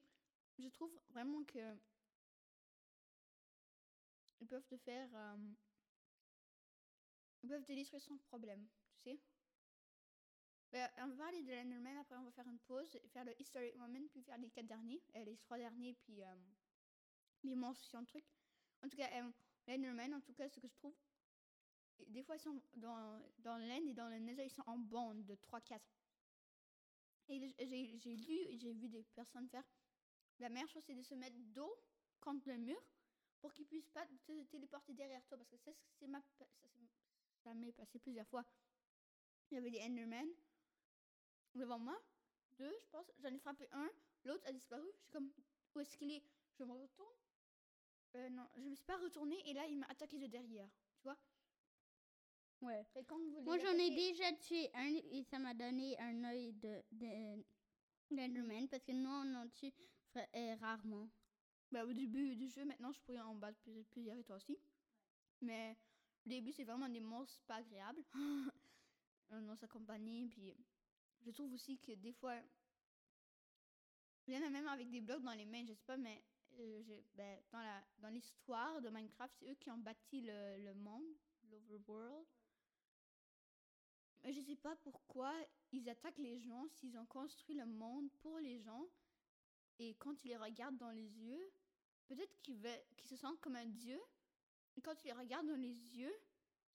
Je trouve vraiment que. Ils peuvent te faire. euh, Ils peuvent te détruire sans problème, tu sais. Ben, on va parler de l'Enderman, après on va faire une pause, faire le Historic Moment, puis faire les quatre derniers, euh, les trois derniers, puis euh, les de trucs. En tout cas, euh, l'Enderman, en tout cas, ce que je trouve. Des fois, ils sont dans, dans l'End et dans le Nether, ils sont en bande de 3-4. Et j'ai lu et j'ai vu des personnes faire. La meilleure chose, c'est de se mettre dos contre le mur pour qu'ils puissent pas te téléporter derrière toi. Parce que ça, c'est ma, ça m'est passé plusieurs fois. Il y avait des Endermen devant moi. Deux, je pense. J'en ai frappé un. L'autre a disparu. Je suis comme, où est-ce qu'il est? Je me retourne. Euh, non, je me suis pas retournée et là, il m'a attaqué de derrière. Tu vois Ouais. Et quand vous Moi, j'en ai déjà tué un et ça m'a donné un œil de, de, d'Enderman parce que nous, on en tue euh, rarement. Bah, au début du jeu, maintenant, je pourrais en battre plus- plusieurs et toi aussi. Mais au début, c'est vraiment des monstres pas agréables. *laughs* Euh, dans sa compagnie. Puis je trouve aussi que des fois, il y en a même avec des blocs dans les mains, je sais pas, mais euh, ben, dans la dans l'histoire de Minecraft, c'est eux qui ont bâti le, monde, l'overworld. Mais je sais pas pourquoi ils attaquent les gens s'ils ont construit le monde pour les gens. Et quand tu les regardes dans les yeux, peut-être qu'ils se sentent comme un dieu. Quand tu les regardes dans les yeux,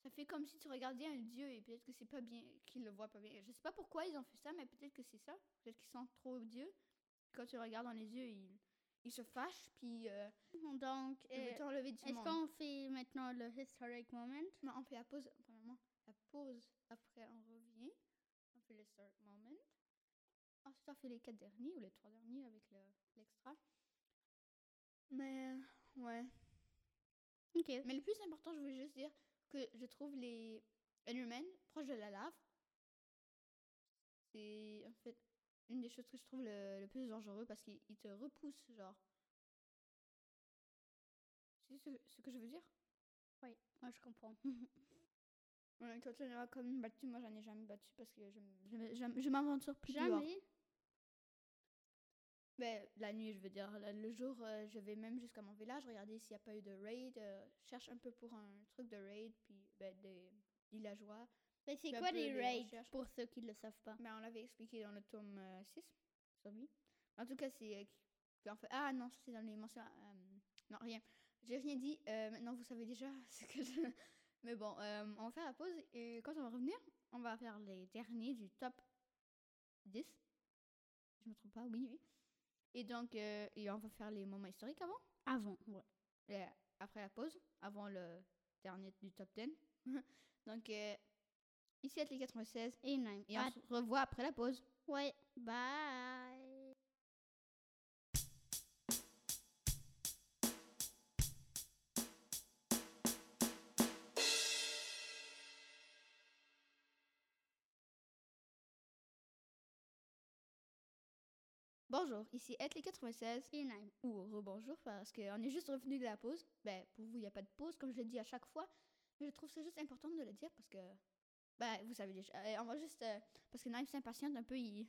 ça fait comme si tu regardais un dieu et peut-être que c'est pas bien, qu'ils le voient pas bien. Je sais pas pourquoi ils ont fait ça, mais peut-être que c'est ça. Peut-être qu'ils sentent trop dieu. Quand tu le regardes dans les yeux, ils, ils se fâchent, puis euh, Donc, euh, t'enlever du est-ce qu'on fait maintenant le historic moment? Non, on fait la pause, premièrement. La pause, après on revient. On fait le start moment. Ensuite, on fait les quatre derniers ou les trois derniers avec le- l'extra. Mais, ouais. Ok. Mais le plus important, je voulais juste dire que je trouve les Endermen proches de la lave. C'est en fait une des choses que je trouve le, le plus dangereux parce qu'ils ils te repoussent, genre. Tu sais ce, ce que je veux dire? Oui, moi je comprends. *laughs* Ouais, toi, tu as quand même battu. Moi, j'en ai jamais battu parce que je, je, je je m'aventure plus dehors. Jamais? Ben, la nuit, je veux dire. Le, jour, euh, je vais même jusqu'à mon village, regarder s'il n'y a pas eu de raid. euh, cherche un peu pour un truc de raid, puis ben, des villageois. Mais c'est quoi les raids pour ceux qui ne le savent pas? Ben, on l'avait expliqué dans le tome euh, 6 sur lui. En tout cas, c'est. euh, fait- Ah non, c'est dans les mentions. euh, non, rien. J'ai rien dit. euh, maintenant, vous savez déjà *laughs* ce que je. Mais bon, euh, on va faire la pause et quand on va revenir, on va faire les derniers du top 10. Je me trompe pas, oui, oui. Et donc, et on va faire les moments historiques avant? Avant, ouais. Et après la pause, avant le dernier du top 10. *laughs* donc, ici les 96. Et Nime. Et on se revoit après la pause. ouais, bye. Bonjour, ici les 96 Et ou rebonjour parce qu'on est juste revenu de la pause. Ben, pour vous, il n'y a pas de pause, comme je l'ai dit à chaque fois. Mais je trouve ça juste important de le dire parce que, ben, vous savez déjà. Euh, on va juste, euh, parce que Naïm s'impatiente un peu, il,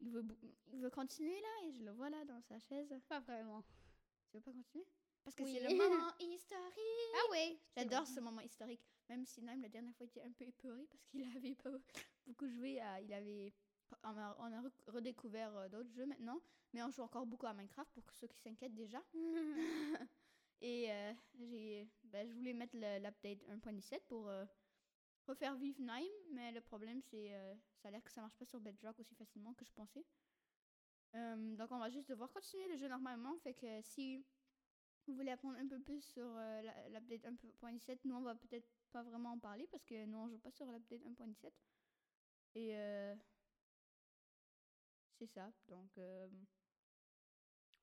il, veut, il veut continuer là et je le vois là dans sa chaise. Pas vraiment. Tu veux pas continuer? Parce que Oui. c'est le moment *laughs* historique. Ah ouais. J'adore ce moment historique. Même si Naïm, la dernière fois, était un peu épeuré parce qu'il avait pas *laughs* beaucoup joué. à- il avait, on a, on a re- redécouvert euh, d'autres jeux maintenant. Mais on joue encore beaucoup à Minecraft pour ceux qui s'inquiètent déjà. *laughs* Et euh, j'ai, ben, je voulais mettre l'update 1.17 pour refaire vivre Naim, mais le problème c'est euh, ça a l'air que ça marche pas sur Bedrock aussi facilement que je pensais. Euh, donc on va juste devoir continuer le jeu normalement, fait que si vous voulez apprendre un peu plus sur euh, l'update 1.17, nous on va peut-être pas vraiment en parler parce que nous on joue pas sur l'update 1.17. Et euh, c'est ça, donc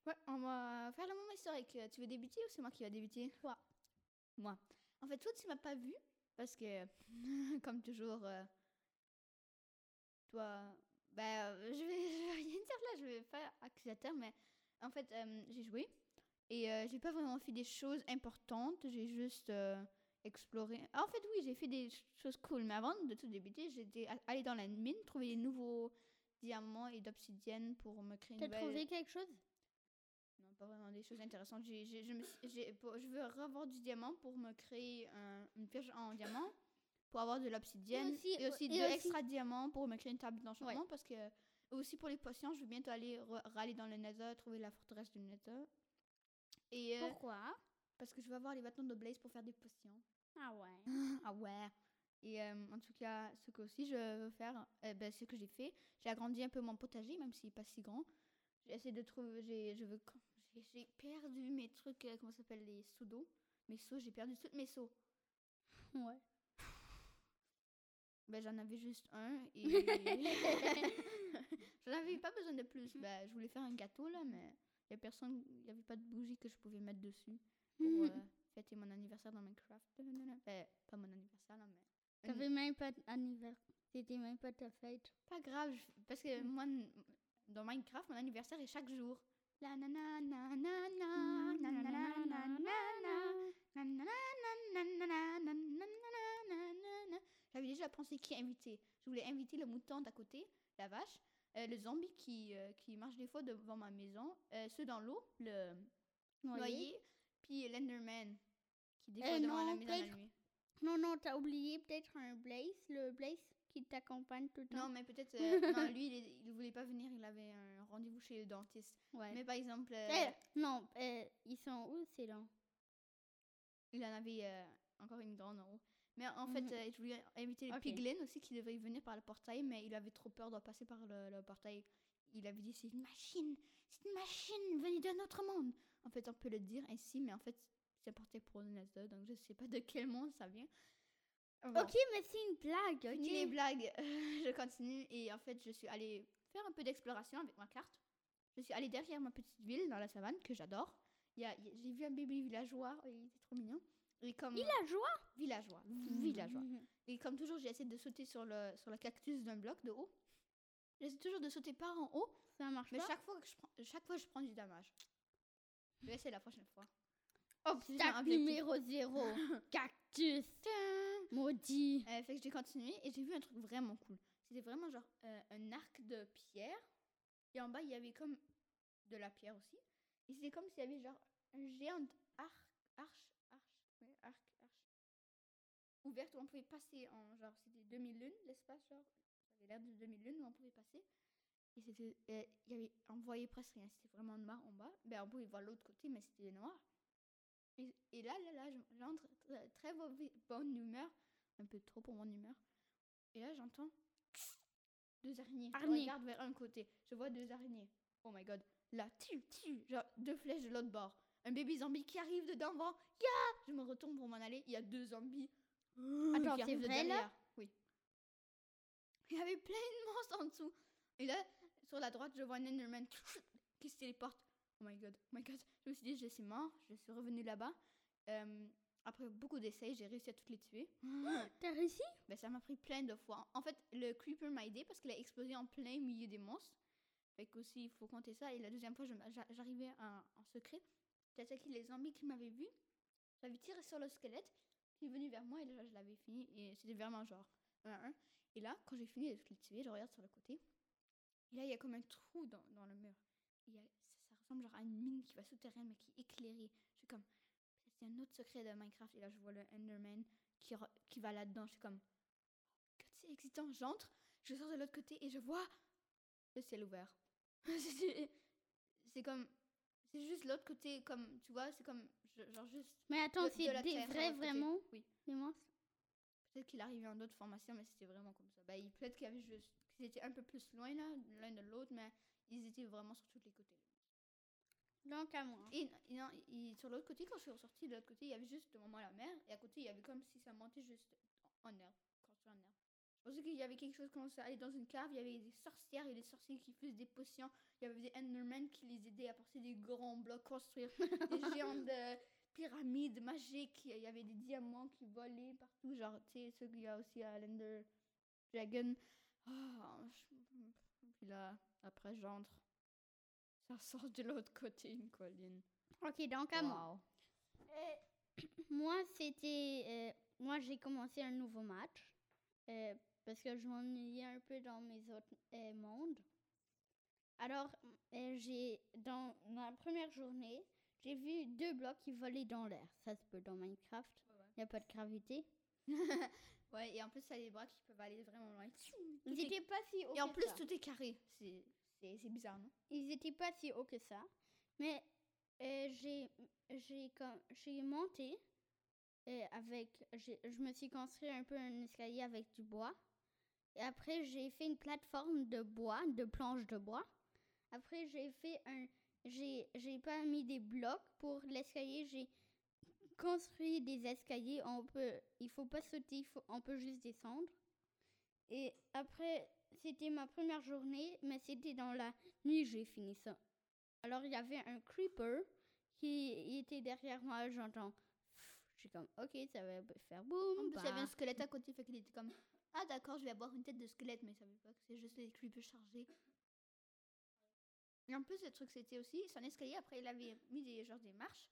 Ouais, on va faire le moment historique. Tu veux débuter ou c'est moi qui va débuter Toi. Moi. En fait, toi, tu m'as pas vu parce que, *laughs* comme toujours, euh, toi, ben, euh, je vais, *laughs* je vais rien dire là, je vais faire accusateur, mais en fait, euh, j'ai joué et euh, j'ai pas vraiment fait des choses importantes. J'ai juste exploré. Ah, en fait, oui, j'ai fait des ch- choses cool, mais avant de tout débuter, j'étais allée dans la mine trouver des nouveaux diamants et d'obsidienne pour me créer une T'as nouvelle. trouvé quelque chose? Pas vraiment des choses intéressantes. J'ai, j'ai- je, me suis- j'ai- pour- je veux revoir du diamant pour me créer un- une pioche en diamant, pour avoir de l'obsidienne, aussi- et aussi et de aussi- extra diamants pour me créer une table d'enchantement, parce que aussi pour les potions, je veux bientôt aller râler dans le Nether, trouver la forteresse du Nether. Et euh, Pourquoi? parce que je veux avoir les bâtons de Blaze pour faire des potions. Ah ouais. *laughs* Ah ouais. Et euh, en tout cas, ce que aussi je veux faire, euh, ben, ce que j'ai fait, j'ai agrandi un peu mon potager, même s'il n'est pas si grand. J'ai essayé de trouver, j'ai, je veux, j'ai, perdu mes trucs, euh, comment ça s'appelle, les seaux d'eau. Mes seaux, j'ai perdu toutes mes seaux. Ouais. Ben, j'en avais juste un et *laughs* j'en avais pas besoin de plus. Ben, je voulais faire un gâteau là, mais il y a personne, il n'y avait pas de bougie que je pouvais mettre dessus pour *laughs* euh, fêter mon anniversaire dans Minecraft. Ben, pas mon anniversaire là, mais. T'avais même pas d'anniversaire. C'était même pas ta fête. Pas grave, je- parce que moi, n- dans Minecraft, mon anniversaire est chaque jour. J'avais déjà pensé qui inviter. Je voulais inviter le mouton d'à côté, la vache, euh, le zombie qui, euh, qui marche des fois devant ma maison, euh, ceux dans l'eau, le noyé, puis l'Enderman qui des fois devant non, la maison la nuit. Non, non, t'as oublié peut-être un Blaze, le Blaze qui t'accompagne tout le temps. Non, mais peut-être. non, lui, il, est, il voulait pas venir, il avait un rendez-vous chez le dentiste. Ouais. Mais par exemple, euh, Eh, non, euh, ils sont où ces dents? il en avait euh, encore une grande en haut. Mais en fait, Mhm. euh, je voulais inviter les Ok. piglins aussi qui devaient venir par le portail, mais il avait trop peur de passer par le, le portail. Il avait dit c'est une machine, c'est une machine, venez d'un autre monde. En fait, on peut le dire ainsi, mais en fait, c'est portail pour le Nasdaq, donc je sais pas de quel monde ça vient. Bon. Ok, mais c'est une blague, ok? Les blagues, *laughs* je continue et en fait je suis allée faire un peu d'exploration avec ma carte. Je suis allée derrière ma petite ville dans la savane que j'adore. Il y a- il y a- J'ai vu un bébé villageois, il était trop mignon. Et comme Villageois? villageois, villageois. Et comme toujours j'ai essayé de sauter sur le sur le cactus d'un bloc de haut. J'essaie toujours de sauter par en haut, Ça marche mais pas? chaque fois que je prends chaque fois je prends du dommage. Je vais essayer la prochaine fois. C'est un Obstacle numéro 0. *laughs* Cactus. Maudit. Euh, fait que j'ai continué et j'ai vu un truc vraiment cool. C'était vraiment genre euh, un arc de pierre. Et en bas, il y avait comme de la pierre aussi. Et c'était comme s'il y avait genre un géant arc, arche, arche, arc, arche, ouverte où on pouvait passer en genre, c'était 2000 lunes, l'espace, genre, avait l'air de 2000 lunes où on pouvait passer. Et c'était, il y avait, on voyait presque rien, c'était vraiment noir en bas. Ben, on pouvait voir l'autre côté, mais c'était noir. Et, et là, là, là, je- j'entre très, très bonne humeur, un peu trop pour mon humeur. Et là, j'entends deux araignées. Je regarde vers un côté, je vois deux araignées. Oh my god. Là, tu, tu, genre deux flèches de l'autre bord. Un bébé zombie qui arrive de devant. Ya Je me retourne pour m'en aller. Il y a deux zombies. Attends, c'est de vrai, là? Oui. Il y avait plein de monstres en dessous. Et là, sur la droite, je vois un Enderman qui se téléporte. Oh my god, oh my god. Je me suis dit, je suis mort. Je suis revenue là-bas. Euh, après beaucoup d'essais, j'ai réussi à toutes les tuer. *gasps* T'as réussi? Ben, ça m'a pris plein de fois. En fait, le creeper m'a aidé parce qu'il a explosé en plein milieu des monstres. Fait qu'aussi, il faut compter ça. Et la deuxième fois, j'arrivais en, secret. J'ai attaqué les zombies qui m'avaient vu. J'avais tiré sur le squelette qui est venu vers moi et là, je l'avais fini. Et c'était vraiment genre 1 à 1. Et là, quand j'ai fini de les tuer, je regarde sur le côté. Et là, il y a comme un trou dans, dans le mur. Ça, ça ressemble genre à une mine qui va souterraine mais qui est éclairée. Je suis comme, c'est un autre secret de Minecraft. Et là, je vois le Enderman qui, qui va là-dedans. Je suis comme, que c'est excitant. J'entre, je sors de l'autre côté et je vois le ciel ouvert. *laughs* c'est comme, c'est juste l'autre côté, comme, tu vois, c'est comme, genre juste. Mais attends, de- de c'est la des vrais, vraiment, Oui. Peut-être qu'il arrivait en d'autres formations, mais c'était vraiment comme ça. Bah, il- peut-être qu'il y avait juste, qu'ils étaient un peu plus loin là, l'un de l'autre, mais ils étaient vraiment sur tous les côtés. Donc à moi. Et, et non, il- sur l'autre côté, quand je suis ressortie de l'autre côté, il y avait juste devant moi la mer, et à côté, il y avait comme si ça montait juste en herbe, construit en herbe. Je pensais qu'il y avait quelque chose comme ça, aller dans une cave, il y avait des sorcières et des sorciers qui faisaient des potions, il y avait des Endermen qui les aidaient à porter des grands blocs, construire *laughs* des géantes de pyramides magiques, il y avait des diamants qui volaient partout, genre, tu sais, ceux qu'il y a aussi à l'Ender Dragon. Ah, je- Puis là, après, j'entre. Ça sort de l'autre côté, une colline. Ok, donc à moi. Euh, moi, c'était. euh, moi, j'ai commencé un nouveau match. euh, parce que je m'ennuyais un peu dans mes autres euh, mondes. Alors, euh, j'ai. Dans ma première journée, j'ai vu deux blocs qui volaient dans l'air. Ça se peut dans Minecraft. Il n'y a pas de gravité. *laughs* Ouais, et en plus, ça a des bras qui peuvent aller vraiment loin. Ils n'étaient pas si hauts Et en plus, ça. tout est carré. C'est c'est- bizarre, non? Ils n'étaient pas si hauts que ça. Mais euh, j'ai monté euh, avec. Je me suis construit un peu un escalier avec du bois. Et après, j'ai fait une plateforme de bois, de planches de bois. Après, j'ai fait un. J'ai pas mis des blocs pour l'escalier. J'ai construit des escaliers. On peut. Il faut pas sauter, faut, on peut juste descendre. Et après, c'était ma première journée, mais c'était dans la nuit j'ai fini ça. Alors il y avait un creeper qui était derrière moi, j'entends. Je suis comme, ok, ça va faire En boum. plus, il y avait un bah. squelette à côté, fait qu'il était comme Ah, d'accord, je vais avoir une tête de squelette, mais il savait pas que c'est juste les creepers chargés. Et en plus, le truc, c'était aussi son escalier. Après, il avait mis des, genre, des marches.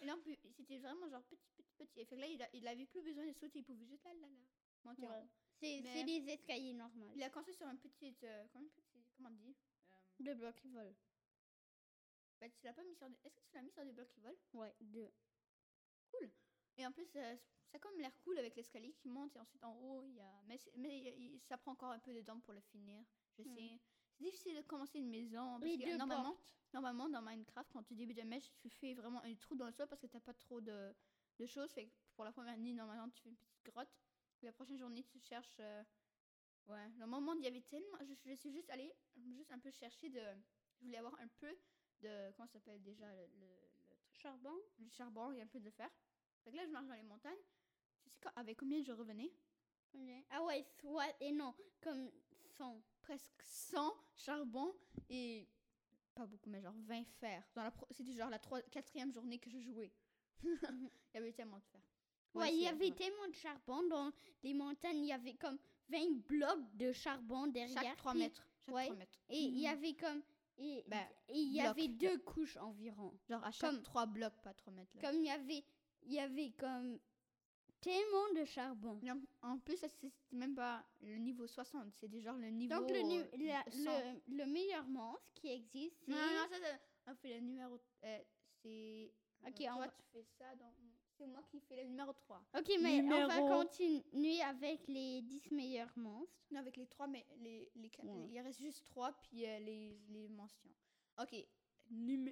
Et là, en plus, c'était vraiment genre petit, petit, petit. Et fait que là, il, a- il avait plus besoin de sauter, il pouvait juste là, là, là, monter en Ouais. haut. C'est des escaliers normaux. Il a construit sur un petit. euh, comment, un petit comment on dit euh, Deux blocs qui volent. bah, tu l'as pas mis sur des- Est-ce que tu l'as mis sur des blocs qui volent? Ouais, deux. Et en plus, euh, ça a comme l'air cool avec l'escalier qui monte et ensuite en haut, il y a. Mais, mais y ça prend encore un peu de temps pour le finir. Je Hmm. sais. C'est difficile de commencer une maison. Parce Oui, que deux normalement, portes. normalement, dans Minecraft, quand tu débutes de match, tu fais vraiment un trou dans le sol parce que t'as pas trop de, de choses. Fait que pour la première nuit, normalement, tu fais une petite grotte. La prochaine journée, tu cherches. euh, Ouais, le moment, il y avait tellement. Je, je suis juste allée, juste un peu chercher de. Je voulais avoir un peu de. Comment ça s'appelle déjà le, le, le truc? Charbon du charbon et un peu de fer. Fait que là, je marche dans les montagnes. Tu sais quoi, avec combien je revenais? Ok. Ah ouais, soit et non, comme 100. Presque 100 charbon et pas beaucoup, mais genre 20 fer. Dans la pro- C'était genre la trois- quatrième journée que je jouais. *laughs* il y avait tellement de fer. Ouais, il y avait tellement de charbon dans les montagnes, il y avait comme 20 blocs de charbon derrière. Chaque 3 puis- mètres. Chaque ouais. 3 mètres. Et il y Mhm. avait comme. Et et il y avait deux couches environ. Genre à chaque comme- 3 blocs, pas 3 mètres. Là. Comme il y avait. Il y avait comme. Tellement de charbon. Et En, plus, ça, c'est même pas le niveau 60, c'est genre le niveau. Donc le, euh, la- 100. le, le meilleur monstre qui existe. Non, non, ça, c'est- on fait le numéro. euh, c'est. Ok, euh, on toi, va- tu fais ça. donc C'est moi qui fais le numéro 3. Ok, mais on va Numéro- continuer avec les 10 meilleurs monstres. Non, avec les trois, mais les, les Ouais. il reste juste trois, puis euh, les, les mentions. Ok,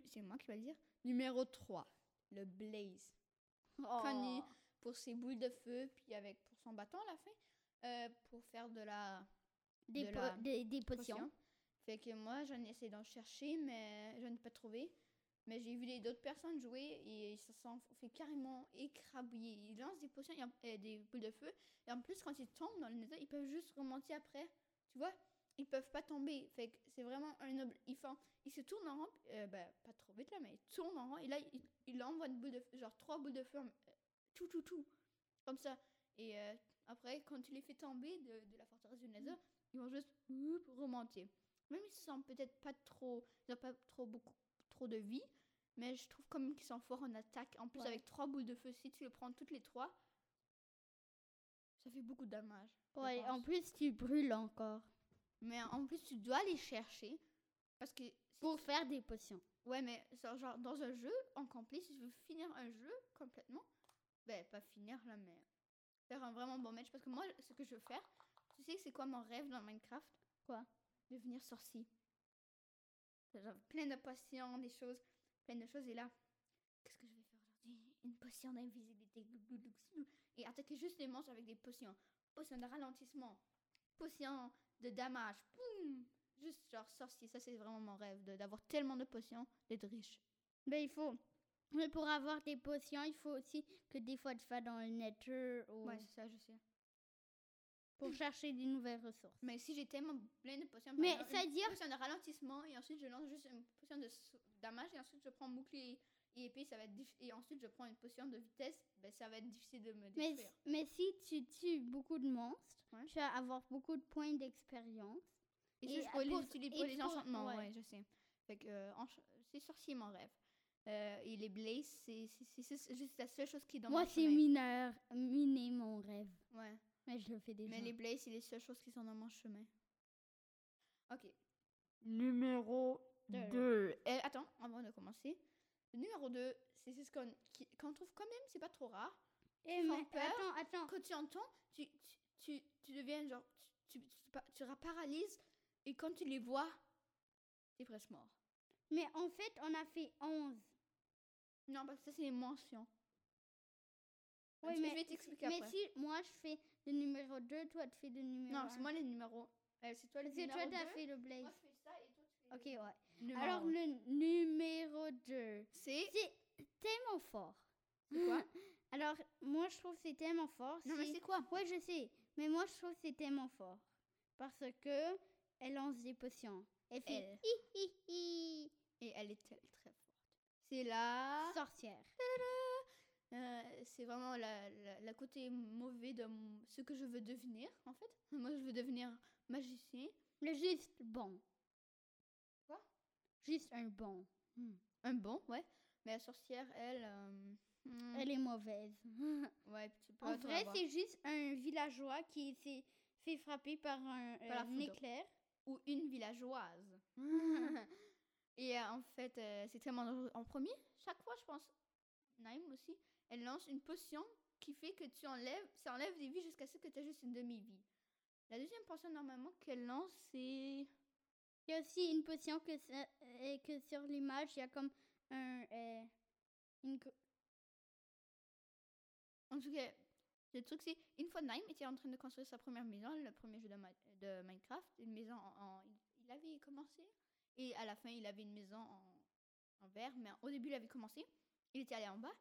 c'est moi qui vais le dire. Numéro 3, le Blaze. Connu Oh. pour ses boules de feu, puis avec pour son bâton à la fin, euh, pour faire de la Des, de po- la des, des potions. potion. Fait que moi, j'en ai essayé d'en chercher, mais je n'ai pas trouvé. Mais j'ai vu les- d'autres personnes jouer et ils se sont fait carrément écrabouiller. Ils lancent des potions, et euh, des boules de feu. Et en plus, quand ils tombent dans le nether, ils peuvent juste remonter après. Tu vois? Ils peuvent pas tomber. Fait que c'est vraiment un noble. Ils, font, ils se tournent en rond. euh, ben, pas trop vite là, mais ils tournent en rond. Et là, ils, ils envoient une boule de feu, genre trois boules de feu. euh, tout, tout, tout. Comme ça. Et euh, après, quand tu les fais tomber de, de la forteresse du nether, ils vont juste oup, remonter. Même ils sont peut-être pas trop, ils ont pas trop beaucoup, trop de vie, mais je trouve quand même qu'ils sont forts en attaque. En plus Ouais. avec trois boules de feu, si tu les prends toutes les trois, ça fait beaucoup de dommages. Ouais, en plus, tu brûles encore. Mais en plus tu dois les chercher parce que Pour tu- faire des potions. ouais, mais genre, dans un jeu en complet, si je veux finir un jeu complètement, ben pas finir là, mais faire un vraiment bon match parce que moi, ce que je veux faire, tu sais, c'est quoi mon rêve dans Minecraft? Quoi? Devenir sorcier. Genre plein de potions, des choses, plein de choses. Et là, qu'est-ce que je vais faire aujourd'hui? Une potion d'invisibilité. Et attaquer juste les monstres avec des potions. Potion de ralentissement. Potion de damage. Boum Juste genre sorcier. Ça, c'est vraiment mon rêve. D'avoir tellement de potions, d'être riche. Mais il faut. Mais pour avoir des potions, il faut aussi que des fois tu vas dans le nether ou Ouais, c'est ça, je sais. Pour chercher des nouvelles ressources. Mais si j'ai tellement plein de potions, Mais exemple, ça une dire- potion de ralentissement et ensuite je lance juste une potion de damage et ensuite je prends bouclier et épée, ça va être et ensuite je prends une potion de vitesse, ben ça va être difficile de me détruire. mais si tu tues beaucoup de monstres, Ouais. tu vas avoir beaucoup de points d'expérience. Et, et ça, je les pour- utiliser et pour les enchantements, ouais. ouais. je sais. Fait que euh, c'est sorcier mon rêve. Euh, et les blazes, c'est juste la seule chose qui est dans Moi, c'est mineur, miner mon rêve. Ouais. Mais je le fais déjà. Mais les blazes, c'est les seules choses qui sont dans mon chemin. Ok. Numéro Deux. 2. attends, avant de commencer. Le numéro 2, c'est ce qu'on qu'on trouve quand même, c'est pas trop rare. Eh, qui font mais peur. attends, attends. Quand tu entends, tu, tu, tu, tu deviens genre. Tu, tu, tu, pa- tu paralyses et quand tu les vois, t'es presque mort. Mais en fait, on a fait 11. Non, parce que ça, c'est les mentions. Oui, je mais, vais t'expliquer mais après. si moi je fais le numéro 2, toi tu fais le numéro Non, 1. c'est moi les numéros. Euh, c'est toi les C'est numéros toi qui as deux. fait le blaze. Moi, je fais ça et toi, tu fais Ok, le ouais. numéro Alors, un. le numéro 2. C'est. C'est tellement fort. C'est quoi *laughs* Alors, moi je trouve que c'est tellement fort. Non, mais c'est- c'est quoi Ouais, je sais. Mais moi je trouve que c'est tellement fort. Parce que elle lance des potions. Elle fait Elle. hi hi hi. Et elle est très, très forte. C'est la. Sorcière. Euh, c'est vraiment la, la, la côté mauvais de ce que je veux devenir, en fait. *laughs* Moi, je veux devenir magicien. Le juste bon. Quoi? Juste un bon. Hmm. Un bon, ouais. Mais la sorcière, elle. euh, hmm, Elle est mauvaise. *laughs* Ouais, tu peux en vrai, c'est juste un villageois qui s'est fait frapper par un, Par euh, un éclair. Ou une villageoise. *laughs* Et en fait, c'est tellement dangereux. En premier, chaque fois, je pense, Naïm aussi, elle lance une potion qui fait que tu enlèves, ça enlève des vies jusqu'à ce que tu as juste une demi-vie. La deuxième potion, normalement, qu'elle lance, c'est. Il y a aussi une potion que, euh, que sur l'image, il y a comme un. euh, En tout cas, le truc, c'est. Une fois, Naïm était en train de construire sa première maison, le premier jeu de, Minecraft, une maison en. il avait commencé. Et à la fin, il avait une maison en, en verre. Mais au début, il avait commencé. Il était allé en bas.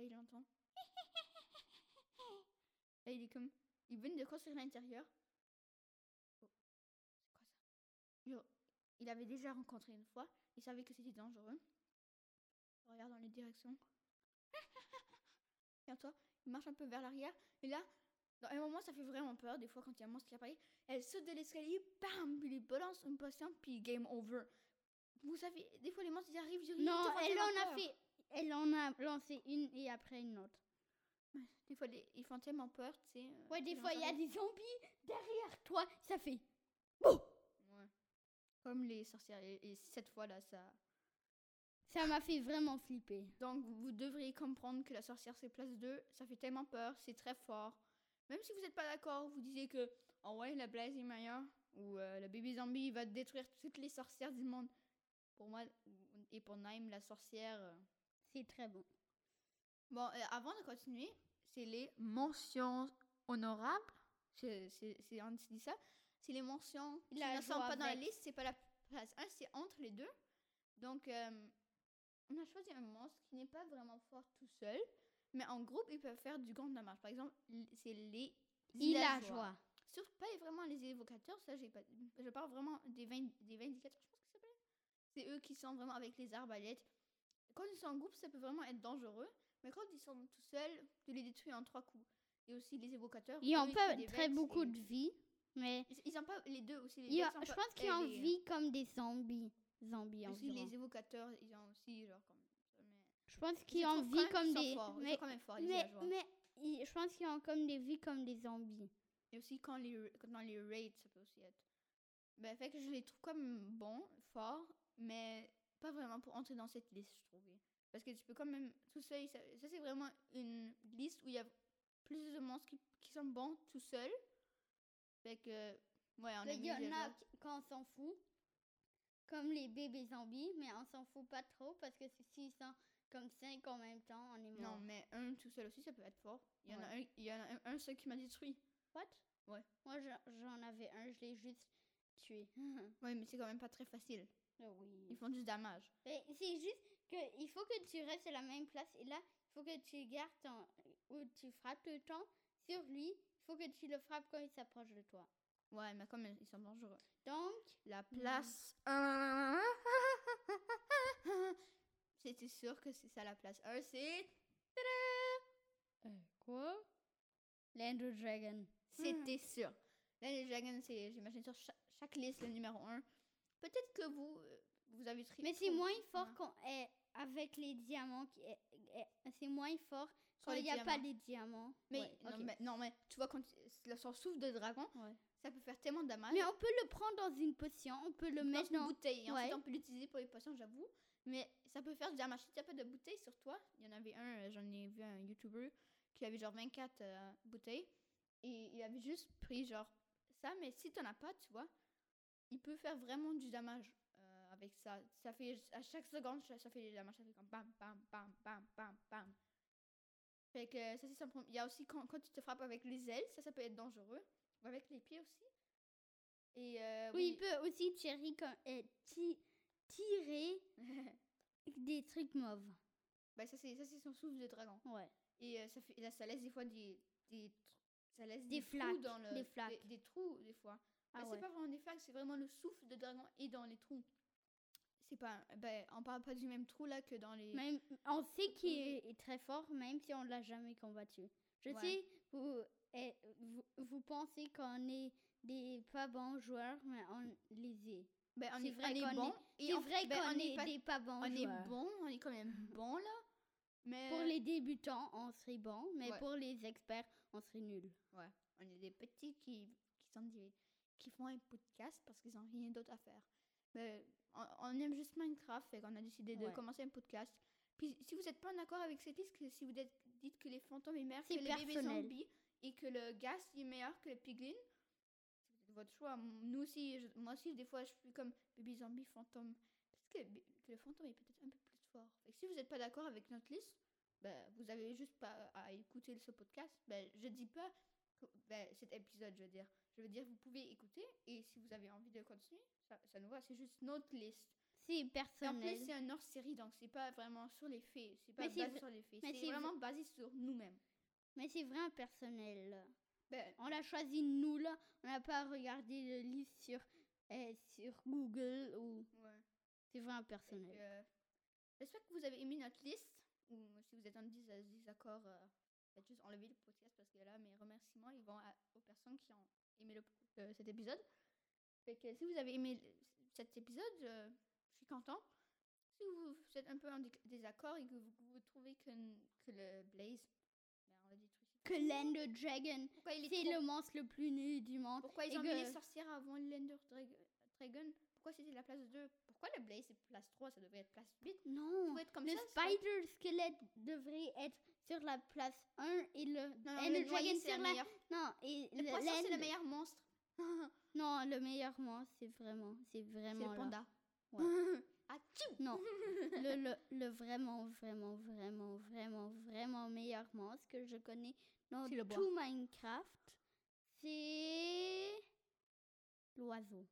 Et il entend. *laughs* Et il est comme. Il venait de construire l'intérieur. Oh, c'est quoi ça? Il avait déjà rencontré une fois. Il savait que c'était dangereux. Il regarde dans les directions. *laughs* Et toi, il marche un peu vers l'arrière. Et là, dans un moment, ça fait vraiment peur. Des fois, quand il y a un monstre qui apparaît, elle saute de l'escalier, bam, puis il balance une potion, puis game over. Vous savez, des fois, les monstres, ils arrivent, ils Non, elle en a fait. Elle en a lancé une et après une autre. Des fois, les- ils font tellement peur, tu sais. euh, Ouais, des fois, il y a des zombies derrière toi. Ça fait. Ouais. Comme les sorcières. Et, et cette fois-là, ça, Ça m'a fait vraiment flipper. Donc, vous devriez comprendre que la sorcière, c'est place 2. Ça fait tellement peur, c'est très fort. Même si vous n'êtes pas d'accord, vous disiez que, oh ouais, la Blaise est meilleure, ou euh, le bébé zombie va détruire toutes les sorcières du monde. Pour moi, et pour Naïm, la sorcière. euh, C'est très bon. Bon, euh, avant de continuer, c'est les mentions honorables. C'est, on dit ça. C'est les mentions qui La ne sont pas dans la liste. C'est pas la place 1, c'est entre les deux. Donc, euh, on a choisi un monstre qui n'est pas vraiment fort tout seul. Mais en groupe, ils peuvent faire du grand dommage. Par exemple, c'est les Il a villageois. joie. Sur, pas vraiment les évocateurs, ça, j'ai pas. Je parle vraiment des, vin- des vindicateurs, je pense que ça s'appelle. C'est eux qui sont vraiment avec les arbalètes. Quand ils sont en groupe, ça peut vraiment être dangereux. Mais quand ils sont tout seuls, tu les détruis en trois coups. Et aussi les évocateurs. Ils ont pas très beaucoup et- de vie, mais Ils, ils ont pas les deux aussi. Les je pas- pense qu'ils ont les- vie comme des zombies. Zombies Aussi environ. les évocateurs, ils ont aussi genre comme. Mais Je pense qu'ils ont vie comme des. forts. Ils Mais, sont quand même forts, mais, mais ils- je pense qu'ils ont comme des vies comme des zombies. Et aussi quand les, quand dans les raids, ça peut aussi être. Ben, fait que je les trouve comme bons, forts, mais pas vraiment pour entrer dans cette liste, je trouvais. Parce que tu peux quand même tout seul, ça, ça, c'est vraiment une liste où il y a plus de monstres qui, qui sont bons tout seuls. Fait que, ouais, on mis Il y en a quand on s'en fout, comme les bébés zombies, mais on s'en fout pas trop parce que si- s'ils sont comme cinq en même temps, on est mort. Non, mais un tout seul aussi, ça peut être fort. Il y en a un, il y en a un, un seul qui m'a détruit. What? Ouais. Moi, j'en avais un, je l'ai juste tué. *laughs* Ouais, mais c'est quand même pas très facile. Oui. Ils font du damage. Mais c'est juste que il faut que tu restes à la même place et là, il faut que tu gardes ton où tu frappes le temps sur lui. Il faut que tu le frappes quand il s'approche de toi. Ouais, mais comme ils sont dangereux. Donc, La place 1. C'était sûr que c'est ça la place 1. C'est. quoi? L'Ender Dragon. C'était sûr. Là, les dragons, c'est, j'imagine, sur cha- chaque, liste, le numéro 1. Peut-être que vous, euh, vous avez tri. Mais c'est moins fort qu'on est avec les diamants. C'est moins fort quand il n'y a pas les diamants. Mais, Ouais, non, mais, non, mais tu vois, quand le son souffle de dragon, Ouais. ça peut faire tellement de dommages. Mais on peut le prendre dans une potion, on peut le dans mettre une dans. bouteille. Et ensuite, Ouais. on peut l'utiliser pour les potions, j'avoue. Mais ça peut faire du damage. Si tu n'as pas de bouteille sur toi, il y en avait un, euh, j'en ai vu un YouTuber qui avait genre 24 euh, bouteilles. Et il avait juste pris genre ça. Mais si tu n'en as pas, tu vois, il peut faire vraiment du damage euh, avec ça. Ça fait à chaque seconde, ça, ça fait du damage. Ça fait comme bam, bam, bam, bam, bam, bam. Fait que ça, c'est son Il y a aussi quand, quand tu te frappes avec les ailes, ça, ça peut être dangereux. Ou avec les pieds aussi. Et euh, Oui, il peut aussi tirer, comme, euh, ti- tirer *laughs* des trucs mauves. Ben, ça, c'est ça, c'est son souffle de dragon. Ouais. Et euh, ça, fait, là, ça laisse des fois des. des ça laisse Des flaques, dans le. des flaques. Des, des trous, des fois. Ah ouais. C'est pas vraiment des flaques, c'est vraiment le souffle de dragon et dans les trous. C'est pas. Ben, on parle pas du même trou là que dans les. Même, on sait qu'il est, est très fort, même si on l'a jamais combattu. Je Ouais. sais, vous, eh, vous, vous pensez qu'on est des pas bons joueurs, mais on les est. Ben, on c'est est, vrai on est bon. C'est on- vrai ben, qu'on on est, pas- des pas bons On est joueurs. bon, on est quand même *laughs* bon là. Mais. Pour les débutants, on serait bon, mais Ouais. pour les experts, on serait nul. Ouais, on est des petits qui, qui, sont des- qui font un podcast parce qu'ils n'ont rien d'autre à faire. Mais on, on aime juste Minecraft, fait qu'on a décidé de Ouais. commencer un podcast. Puis si vous n'êtes pas d'accord avec cette liste, que si vous êtes- dites que les fantômes est meilleur que C'est les bébés personnel. zombies et que le gas est meilleur que le piglin, c'est votre choix. Nous aussi, je- moi aussi, des fois, je suis comme bébé zombie fantôme. Parce que, bé- que le fantôme est peut-être un peu plus fort. Que si vous n'êtes pas d'accord avec notre liste, ben, vous avez juste pas à écouter ce podcast. Ben, je dis pas ben, cet épisode, je veux dire. Je veux dire, vous pouvez écouter et si vous avez envie de continuer, ça, ça nous va. C'est juste notre liste. C'est Et en personnel. plus, c'est un hors-série, donc c'est pas vraiment sur les faits. C'est pas Mais basé sur les faits. C'est vraiment basé sur nous-mêmes. Mais c'est vraiment personnel. Ben, On l'a choisi nous là. On n'a pas regardé le livre sur, euh, sur Google ou ouais. c'est vraiment personnel. euh, J'espère que vous avez aimé notre liste. Ou si vous êtes en dés- désaccord, euh, juste enlever le podcast parce que là, mes remerciements, ils vont à- aux personnes qui ont aimé le, euh, cet épisode. Fait que si vous avez aimé cet épisode, euh, je suis content. Si vous êtes un peu en dé- désaccord et que vous, vous trouvez que, que le Blaze, ben, on détruit. Que l'Ender Dragon, c'est trop- le monstre le plus nul du monde. Pourquoi ils ont mis que- les sorcières avant l'Ender Drag- Dragon? Pourquoi c'était la place 2 Pourquoi le Blaze c'est place 3 Ça devrait être place 8 Non, le ça, spider squelette devrait être sur la place 1 et le Non, le dragon c'est sur le la meilleur. non et Le poisson, c'est le meilleur monstre. *laughs* non le meilleur monstre c'est vraiment c'est C'est vraiment le là. panda. Ouais. *laughs* ah, non *laughs* le, le, le vraiment vraiment vraiment vraiment vraiment meilleur monstre que je connais dans le bois. tout Minecraft c'est l'oiseau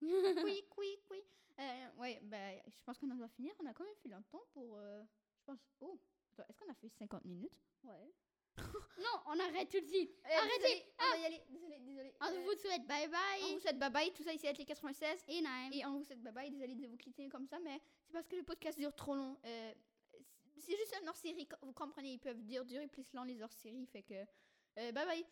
oui, oui, oui. Euh, ouais, ben, je pense qu'on en doit finir. On a quand même fait longtemps pour. euh, je pense. Oh, est-ce qu'on a fait 50 minutes? Ouais *laughs* non on arrête tout de suite Arrêtez Arrêtez. On va y aller. Désolé, désolé. on Euh, vous souhaite bye on bye vous souhaite bye bye. Tout ça ici, avec les 96. et Naim. Et on vous souhaite bye bye. Désolé de vous quitter comme ça, mais c'est parce que le podcast dure trop long. Euh, c'est juste un hors-série. co- Vous comprenez, ils peuvent dire durer plus long les hors-séries. Fait que. euh, bye bye.